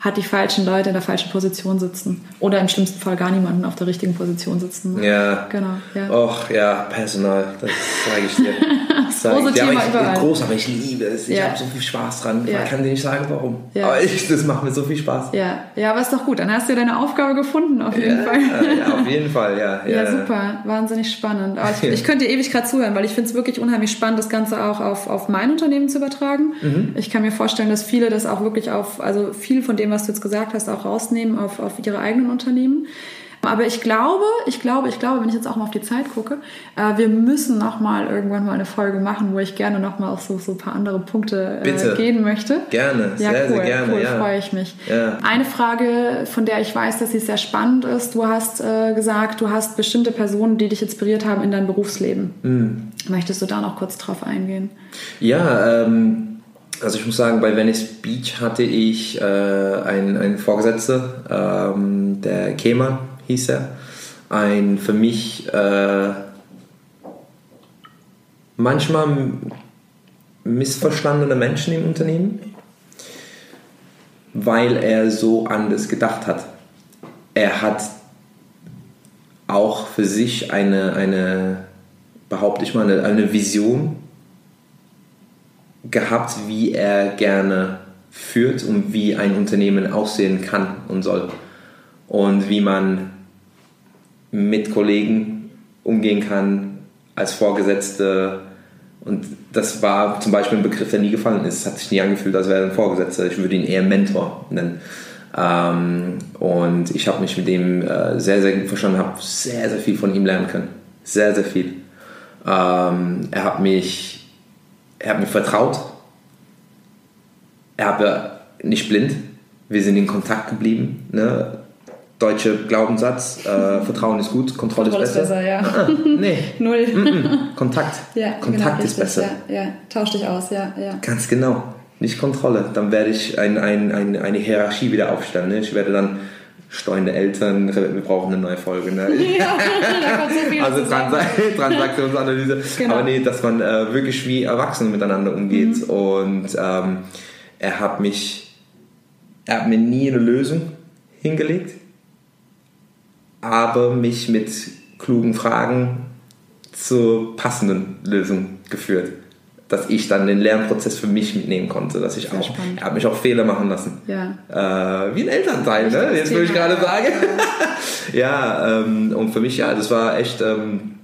Speaker 2: hat die falschen Leute in der falschen Position sitzen. Oder im schlimmsten Fall gar niemanden auf der richtigen Position sitzen.
Speaker 3: Ja. Genau. Ja. Och, ja, Personal, das sage ich dir.
Speaker 2: das große Thema
Speaker 3: ja, ich,
Speaker 2: überall.
Speaker 3: Groß, aber ich liebe es. Ich ja. habe so viel Spaß dran. Ja. Man kann dir nicht sagen, warum. Ja. Aber ich, das macht mir so viel Spaß.
Speaker 2: Ja. ja, aber ist doch gut. Dann hast du deine Aufgabe gefunden, auf jeden Fall.
Speaker 3: ja, auf jeden Fall, ja.
Speaker 2: Ja, super. Wahnsinnig spannend. Aber ich, ich könnte dir ewig gerade zuhören, weil ich finde es wirklich unheimlich spannend, das Ganze auch auf, auf mein Unternehmen zu übertragen. Mhm. Ich kann mir vorstellen, dass viele das auch wirklich auf, also viel von dem, was du jetzt gesagt hast, auch rausnehmen auf, auf ihre eigenen Unternehmen. Aber ich glaube, ich glaube, ich glaube, wenn ich jetzt auch mal auf die Zeit gucke, äh, wir müssen noch mal irgendwann mal eine Folge machen, wo ich gerne noch mal auf so, so ein paar andere Punkte äh, gehen möchte.
Speaker 3: Gerne, ja, sehr, cool, sehr gerne.
Speaker 2: Cool,
Speaker 3: ja.
Speaker 2: freue ich mich. Ja. Eine Frage, von der ich weiß, dass sie sehr spannend ist. Du hast äh, gesagt, du hast bestimmte Personen, die dich inspiriert haben in deinem Berufsleben. Mhm. Möchtest du da noch kurz drauf eingehen?
Speaker 3: Ja, ähm, also ich muss sagen, bei Venice Beach hatte ich äh, einen, einen Vorgesetzten, ähm, der Kema hieß er. Ein für mich äh, manchmal missverstandener Menschen im Unternehmen, weil er so anders gedacht hat. Er hat auch für sich eine, eine behaupte ich mal, eine, eine Vision gehabt, wie er gerne führt und wie ein Unternehmen aussehen kann und soll. Und wie man mit Kollegen umgehen kann als Vorgesetzte. Und das war zum Beispiel ein Begriff, der nie gefallen ist. Es hat sich nie angefühlt, als wäre er ein Vorgesetzter. Ich würde ihn eher Mentor nennen. Ähm, und ich habe mich mit ihm äh, sehr, sehr gut verstanden, habe sehr, sehr viel von ihm lernen können. Sehr, sehr viel. Ähm, er hat mich er hat mir vertraut. Er war nicht blind. Wir sind in Kontakt geblieben. Ne? Deutscher Glaubenssatz, äh, Vertrauen ist gut, Kontrolle, Kontrolle ist besser. Ist besser ja. Ah, nee.
Speaker 2: Null.
Speaker 3: Mm -mm. Kontakt.
Speaker 2: Ja,
Speaker 3: Kontakt
Speaker 2: genau,
Speaker 3: ist besser.
Speaker 2: Ja, ja, tausch dich aus, ja, ja.
Speaker 3: Ganz genau. Nicht Kontrolle. Dann werde ich ein, ein, ein, eine Hierarchie wieder aufstellen. Ne? Ich werde dann steuernde Eltern, wir brauchen eine neue Folge. Ne? Ja, so also Trans Transaktionsanalyse. Genau. Aber nee, dass man äh, wirklich wie Erwachsene miteinander umgeht. Mhm. Und ähm, er hat mich, er hat mir nie eine Lösung hingelegt, aber mich mit klugen Fragen zur passenden Lösung geführt dass ich dann den Lernprozess für mich mitnehmen konnte, dass ich Sehr auch, er hat mich auch Fehler machen lassen.
Speaker 2: Ja.
Speaker 3: Äh, wie ein Elternteil, ne? Jetzt würde ich gerade sagen. Ja, ähm, und für mich, ja, das war echt ähm,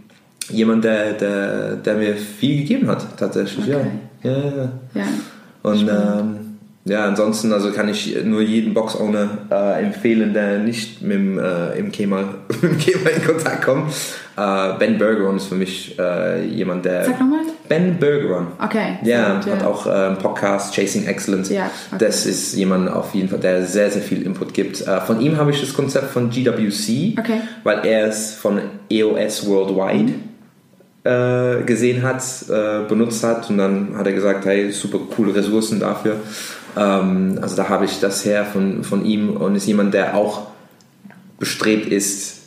Speaker 3: jemand, der, der, der mir viel gegeben hat, tatsächlich, okay. ja. Ja, ja. ja. Und ähm, ja, ansonsten also kann ich nur jeden Box-Owner äh, empfehlen, der nicht mit dem, äh, im Kemal, mit dem Kemal in Kontakt kommt. Äh, ben Bergeron ist für mich äh, jemand, der...
Speaker 2: Sag nochmal.
Speaker 3: Ben Bergeron.
Speaker 2: Okay.
Speaker 3: Ja, gut, hat ja. auch äh, einen Podcast, Chasing Excellence.
Speaker 2: Ja,
Speaker 3: okay. Das ist jemand auf jeden Fall, der sehr, sehr viel Input gibt. Äh, von ihm habe ich das Konzept von GWC,
Speaker 2: okay.
Speaker 3: weil er es von EOS Worldwide... Mhm äh, gesehen hat, benutzt hat und dann hat er gesagt, hey, super coole Ressourcen dafür. Ähm, also da habe ich das her von, von ihm und ist jemand, der auch bestrebt ist,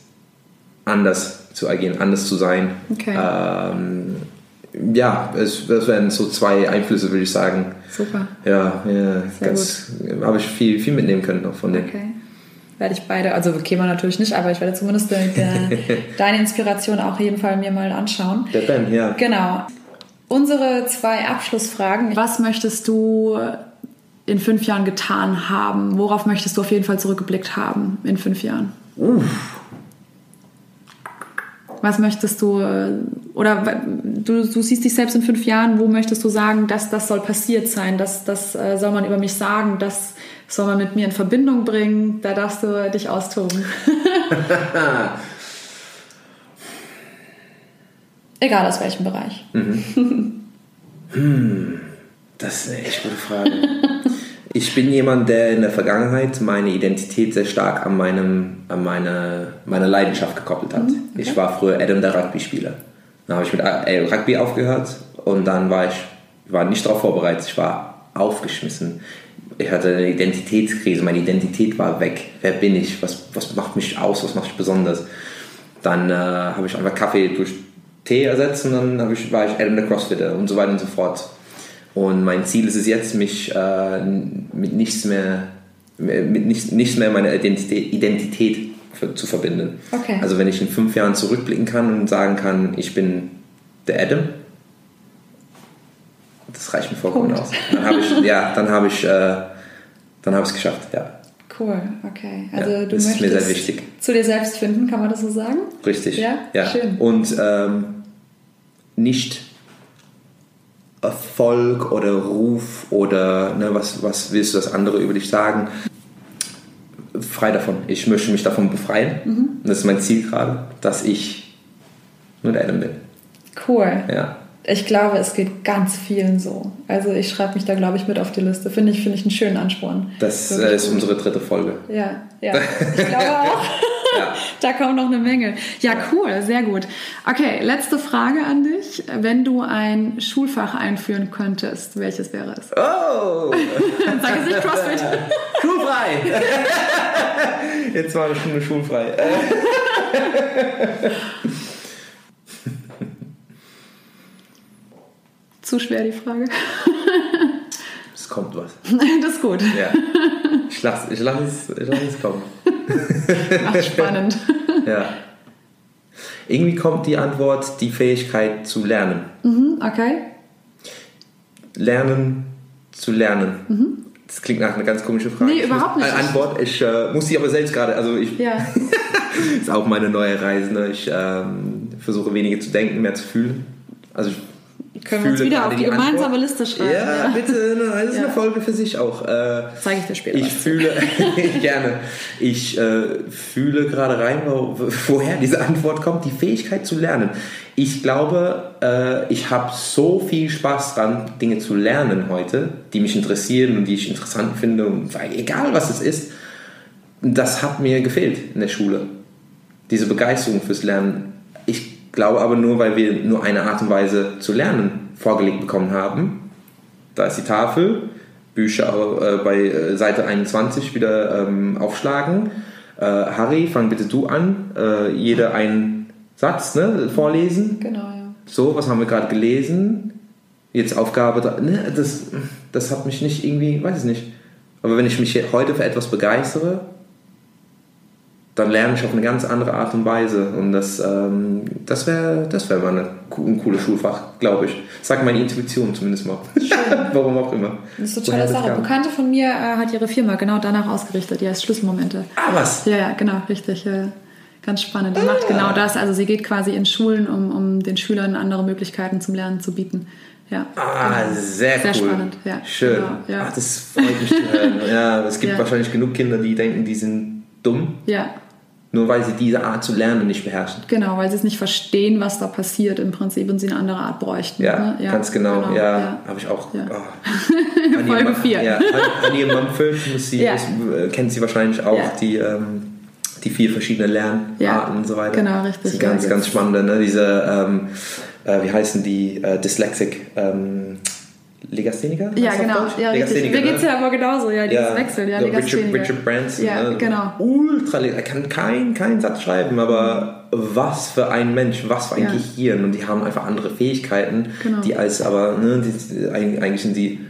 Speaker 3: anders zu agieren, anders zu sein.
Speaker 2: Okay.
Speaker 3: Ähm, ja, es, das wären so zwei Einflüsse, würde ich sagen.
Speaker 2: Super.
Speaker 3: Ja, ja ganz, habe ich viel, viel mitnehmen können noch von denen.
Speaker 2: Okay. Werde ich beide, also käme natürlich nicht, aber ich werde zumindest der, deine Inspiration auch jeden Fall mir mal anschauen.
Speaker 3: Der Ben, ja.
Speaker 2: Genau. Unsere zwei Abschlussfragen. Was möchtest du in fünf Jahren getan haben? Worauf möchtest du auf jeden Fall zurückgeblickt haben in fünf Jahren?
Speaker 3: Uff.
Speaker 2: Was möchtest du, oder du, du siehst dich selbst in fünf Jahren, wo möchtest du sagen, dass das soll passiert sein, das, das äh, soll man über mich sagen, das soll man mit mir in Verbindung bringen, da darfst du dich austoben. Egal aus welchem Bereich.
Speaker 3: Das ist eine echt gute Frage. ich bin jemand, der in der Vergangenheit meine Identität sehr stark an, meinem, an meine, meine Leidenschaft gekoppelt hat. Ich war früher Adam der Rugby-Spieler. Dann habe ich mit äh, Rugby aufgehört und dann war ich war nicht darauf vorbereitet. Ich war aufgeschmissen. Ich hatte eine Identitätskrise. Meine Identität war weg. Wer bin ich? Was, was macht mich aus? Was macht mich besonders? Dann äh, habe ich einfach Kaffee durch Tee ersetzt und dann ich, war ich Adam der Crossfitter und so weiter und so fort. Und mein Ziel ist es jetzt, mich äh, mit nichts mehr, mit nichts, nichts mehr meiner Identität, Identität für, zu verbinden.
Speaker 2: Okay.
Speaker 3: Also wenn ich in fünf Jahren zurückblicken kann und sagen kann, ich bin der Adam, das reicht mir vollkommen
Speaker 2: Punkt.
Speaker 3: aus. Dann habe ich, ja, dann habe ich, äh, dann habe ich es geschafft. Ja,
Speaker 2: Cool, okay. Also
Speaker 3: Ja,
Speaker 2: du
Speaker 3: das ist mir
Speaker 2: möchtest
Speaker 3: sehr wichtig.
Speaker 2: zu dir selbst finden, kann man das so sagen?
Speaker 3: richtig.
Speaker 2: Ja?
Speaker 3: ja.
Speaker 2: Schön.
Speaker 3: Und ähm, nicht Erfolg oder Ruf oder ne, was, was willst du das andere über dich sagen? Frei davon. Ich möchte mich davon befreien.
Speaker 2: Mhm.
Speaker 3: Das ist mein Ziel gerade, dass ich nur der Adam bin.
Speaker 2: Cool.
Speaker 3: Ja.
Speaker 2: Ich glaube, es geht ganz vielen so. Also ich schreibe mich da, glaube ich, mit auf die Liste. Finde ich, finde ich einen schönen Ansporn.
Speaker 3: Das
Speaker 2: Wirklich
Speaker 3: äh, ist unsere dritte Folge.
Speaker 2: Ja, ja. Ich glaube auch.
Speaker 3: Ja.
Speaker 2: Da kommt noch eine Menge. Ja, cool, sehr gut. Okay, letzte Frage an dich. Wenn du ein Schulfach einführen könntest, welches wäre es?
Speaker 3: Oh!
Speaker 2: Sag jetzt nicht CrossFit.
Speaker 3: Schulfrei! Jetzt war eine Stunde schulfrei.
Speaker 2: Zu schwer die Frage.
Speaker 3: Es kommt was.
Speaker 2: Das ist gut.
Speaker 3: Ja. Ich lasse ich lass es, ich lass es kommen.
Speaker 2: Ach, spannend.
Speaker 3: Ja. Irgendwie kommt die Antwort die Fähigkeit zu lernen.
Speaker 2: Mhm, Okay.
Speaker 3: Lernen zu lernen. Das klingt nach einer ganz komischen Frage.
Speaker 2: Nee, überhaupt
Speaker 3: muss,
Speaker 2: nicht.
Speaker 3: Eine Antwort. Ich äh, muss sie aber selbst gerade, also ich,
Speaker 2: Ja.
Speaker 3: ist auch meine neue Reise. Ne? Ich ähm, versuche weniger zu denken, mehr zu fühlen. Also ich
Speaker 2: Können wir uns wieder auf die, gemeinsame
Speaker 3: Antwort.
Speaker 2: Liste schreiben.
Speaker 3: Ja, bitte, ne, das ist
Speaker 2: Ja.
Speaker 3: eine Folge für sich auch. Äh,
Speaker 2: Zeige ich dir später
Speaker 3: ich
Speaker 2: was.
Speaker 3: fühle, gerne, ich äh, fühle gerade rein, wo, woher diese Antwort kommt, die Fähigkeit zu lernen. Ich glaube, äh, ich habe so viel Spaß dran, Dinge zu lernen heute, die mich interessieren und die ich interessant finde, und egal was es ist. Das hat mir gefehlt in der Schule. Diese Begeisterung fürs Lernen. Ich glaube aber nur, weil wir nur eine Art und Weise zu lernen vorgelegt bekommen haben. Da ist die Tafel, Bücher äh, bei äh, Seite 21 wieder ähm, aufschlagen. Äh, Harry, fang bitte du an. Äh, jeder einen Satz ne, vorlesen.
Speaker 2: Genau, ja.
Speaker 3: So, was haben wir gerade gelesen? Jetzt Aufgabe, ne, das, das hat mich nicht irgendwie, weiß ich nicht. Aber wenn ich mich heute für etwas begeistere, dann lerne ich auf eine ganz andere Art und Weise. Und das, ähm, das wäre das wär mal eine, ein cooles Schulfach, glaube ich. Sag meine Intuition zumindest mal. Warum auch immer.
Speaker 2: Das ist eine tolle Sache. Bekannte von mir äh, hat ihre Firma genau danach ausgerichtet. Die heißt Schlüsselmomente.
Speaker 3: Ah, was?
Speaker 2: Ja, ja, genau, richtig. Ja. Ganz spannend. Die macht genau das. Also sie geht quasi in Schulen, um, um den Schülern andere Möglichkeiten zum Lernen zu bieten. Ja,
Speaker 3: Ah,
Speaker 2: genau.
Speaker 3: sehr,
Speaker 2: Sehr
Speaker 3: cool.
Speaker 2: spannend, ja.
Speaker 3: Schön.
Speaker 2: Genau, ja.
Speaker 3: Ah, das freut mich zu hören. Ja, es gibt
Speaker 2: Ja.
Speaker 3: wahrscheinlich genug Kinder, die denken, die sind dumm,
Speaker 2: ja,
Speaker 3: nur weil sie diese Art zu lernen nicht beherrschen.
Speaker 2: genau, weil sie es nicht verstehen, was da passiert im Prinzip und sie eine andere Art bräuchten.
Speaker 3: Ja,
Speaker 2: ne?
Speaker 3: ganz genau. ja,
Speaker 2: ja.
Speaker 3: habe ich auch.
Speaker 2: Ja.
Speaker 3: Oh.
Speaker 2: Folge
Speaker 3: Mum-
Speaker 2: vier.
Speaker 3: Ja, Annie Mumford, muss sie,
Speaker 2: Ja.
Speaker 3: ist, äh, kennt sie wahrscheinlich auch,
Speaker 2: Ja.
Speaker 3: die, ähm, die vier verschiedenen Lernarten
Speaker 2: Ja,
Speaker 3: und so weiter.
Speaker 2: genau, richtig.
Speaker 3: Das ist
Speaker 2: Ja,
Speaker 3: ganz, ganz spannende, ne? diese, ähm, äh, wie heißen die, äh, Dyslexic, ähm, Legastheniker?
Speaker 2: Ja, genau. Ja.
Speaker 3: Legastheniker,
Speaker 2: Mir geht es
Speaker 3: ne?
Speaker 2: ja aber genauso. Ja, dieses Wechsel. Ja,
Speaker 3: so
Speaker 2: die
Speaker 3: Richard. Richard Branson.
Speaker 2: Ja,
Speaker 3: ne?
Speaker 2: genau.
Speaker 3: Ultra, er kann keinen kein Satz schreiben, aber was für ein Mensch, was für ein
Speaker 2: Ja.
Speaker 3: Gehirn. Und die haben einfach andere Fähigkeiten,
Speaker 2: Genau.
Speaker 3: die als aber, ne, die, eigentlich sind die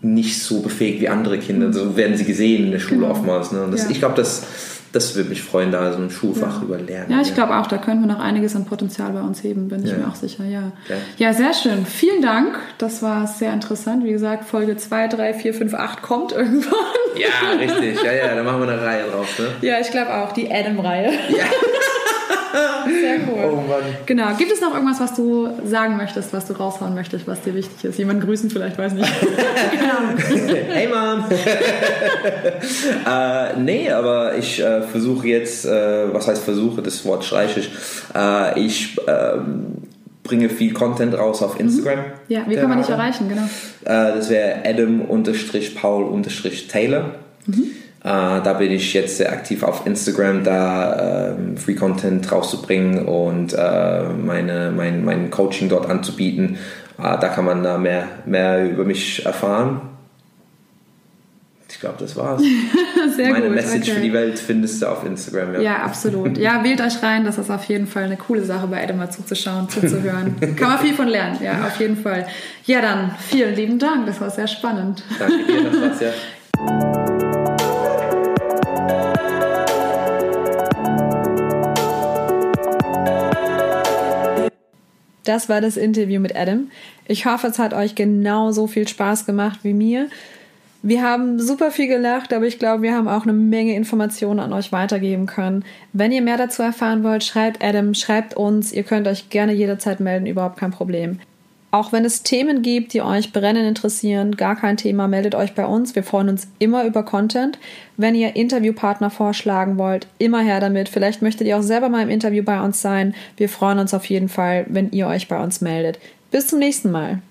Speaker 3: nicht so befähigt wie andere Kinder. So werden sie gesehen in der Schule
Speaker 2: Genau.
Speaker 3: oftmals. Ne? Das,
Speaker 2: Ja.
Speaker 3: Ich glaube, das, das würde mich freuen, da so ein Schulfach
Speaker 2: Ja.
Speaker 3: über Lernen.
Speaker 2: Ja, ich glaube auch, da können wir noch einiges an Potenzial bei uns heben, bin ich
Speaker 3: Ja.
Speaker 2: mir auch sicher, ja.
Speaker 3: Ja.
Speaker 2: Ja, sehr schön. Vielen Dank. Das war sehr interessant. Wie gesagt, Folge 2, 3, 4, 5, 8 kommt irgendwann.
Speaker 3: Ja, richtig. Ja, ja, da machen wir eine Reihe drauf. Ne?
Speaker 2: Ja, ich glaube auch. Die Adam-Reihe.
Speaker 3: Ja.
Speaker 2: Sehr cool.
Speaker 3: Oh Mann.
Speaker 2: Genau. Gibt es noch irgendwas, was du sagen möchtest, was du raushauen möchtest, was dir wichtig ist? Jemanden grüßen vielleicht, weiß nicht. Keine Ahnung.
Speaker 3: Hey Mom! äh, nee, aber ich äh, versuche jetzt, äh, was heißt versuche, das Wort streiche ich. Äh, ich ähm, bringe viel Content raus auf Instagram. Mhm.
Speaker 1: Ja, wie kann man dich erreichen, genau?
Speaker 3: Äh, das wäre Adam-Paul-Taylor. Mhm. Uh, da bin ich jetzt sehr aktiv auf Instagram, da uh, Free Content rauszubringen und uh, meine, mein, mein Coaching dort anzubieten. da kann man da mehr, mehr über mich erfahren. Ich glaube, das war's. Sehr Meine gut, Message okay. für die Welt findest du auf Instagram.
Speaker 1: Ja. ja, absolut. Ja, wählt euch rein. Das ist auf jeden Fall eine coole Sache, bei Adam mal zuzuschauen, zuzuhören. Kann man viel von lernen. Ja, auf jeden Fall. Ja, dann vielen lieben Dank. Das war sehr spannend.
Speaker 3: Danke dir. Das war's ja.
Speaker 2: Das war das Interview mit Adam. Ich hoffe, es hat euch genauso viel Spaß gemacht wie mir. Wir haben super viel gelacht, aber ich glaube, wir haben auch eine Menge Informationen an euch weitergeben können. Wenn ihr mehr dazu erfahren wollt, schreibt Adam, schreibt uns. Ihr könnt euch gerne jederzeit melden, überhaupt kein Problem. Auch wenn es Themen gibt, die euch brennend interessieren, gar kein Thema, meldet euch bei uns. Wir freuen uns immer über Content. Wenn ihr Interviewpartner vorschlagen wollt, immer her damit. Vielleicht möchtet ihr auch selber mal im Interview bei uns sein. Wir freuen uns auf jeden Fall, wenn ihr euch bei uns meldet. Bis zum nächsten Mal.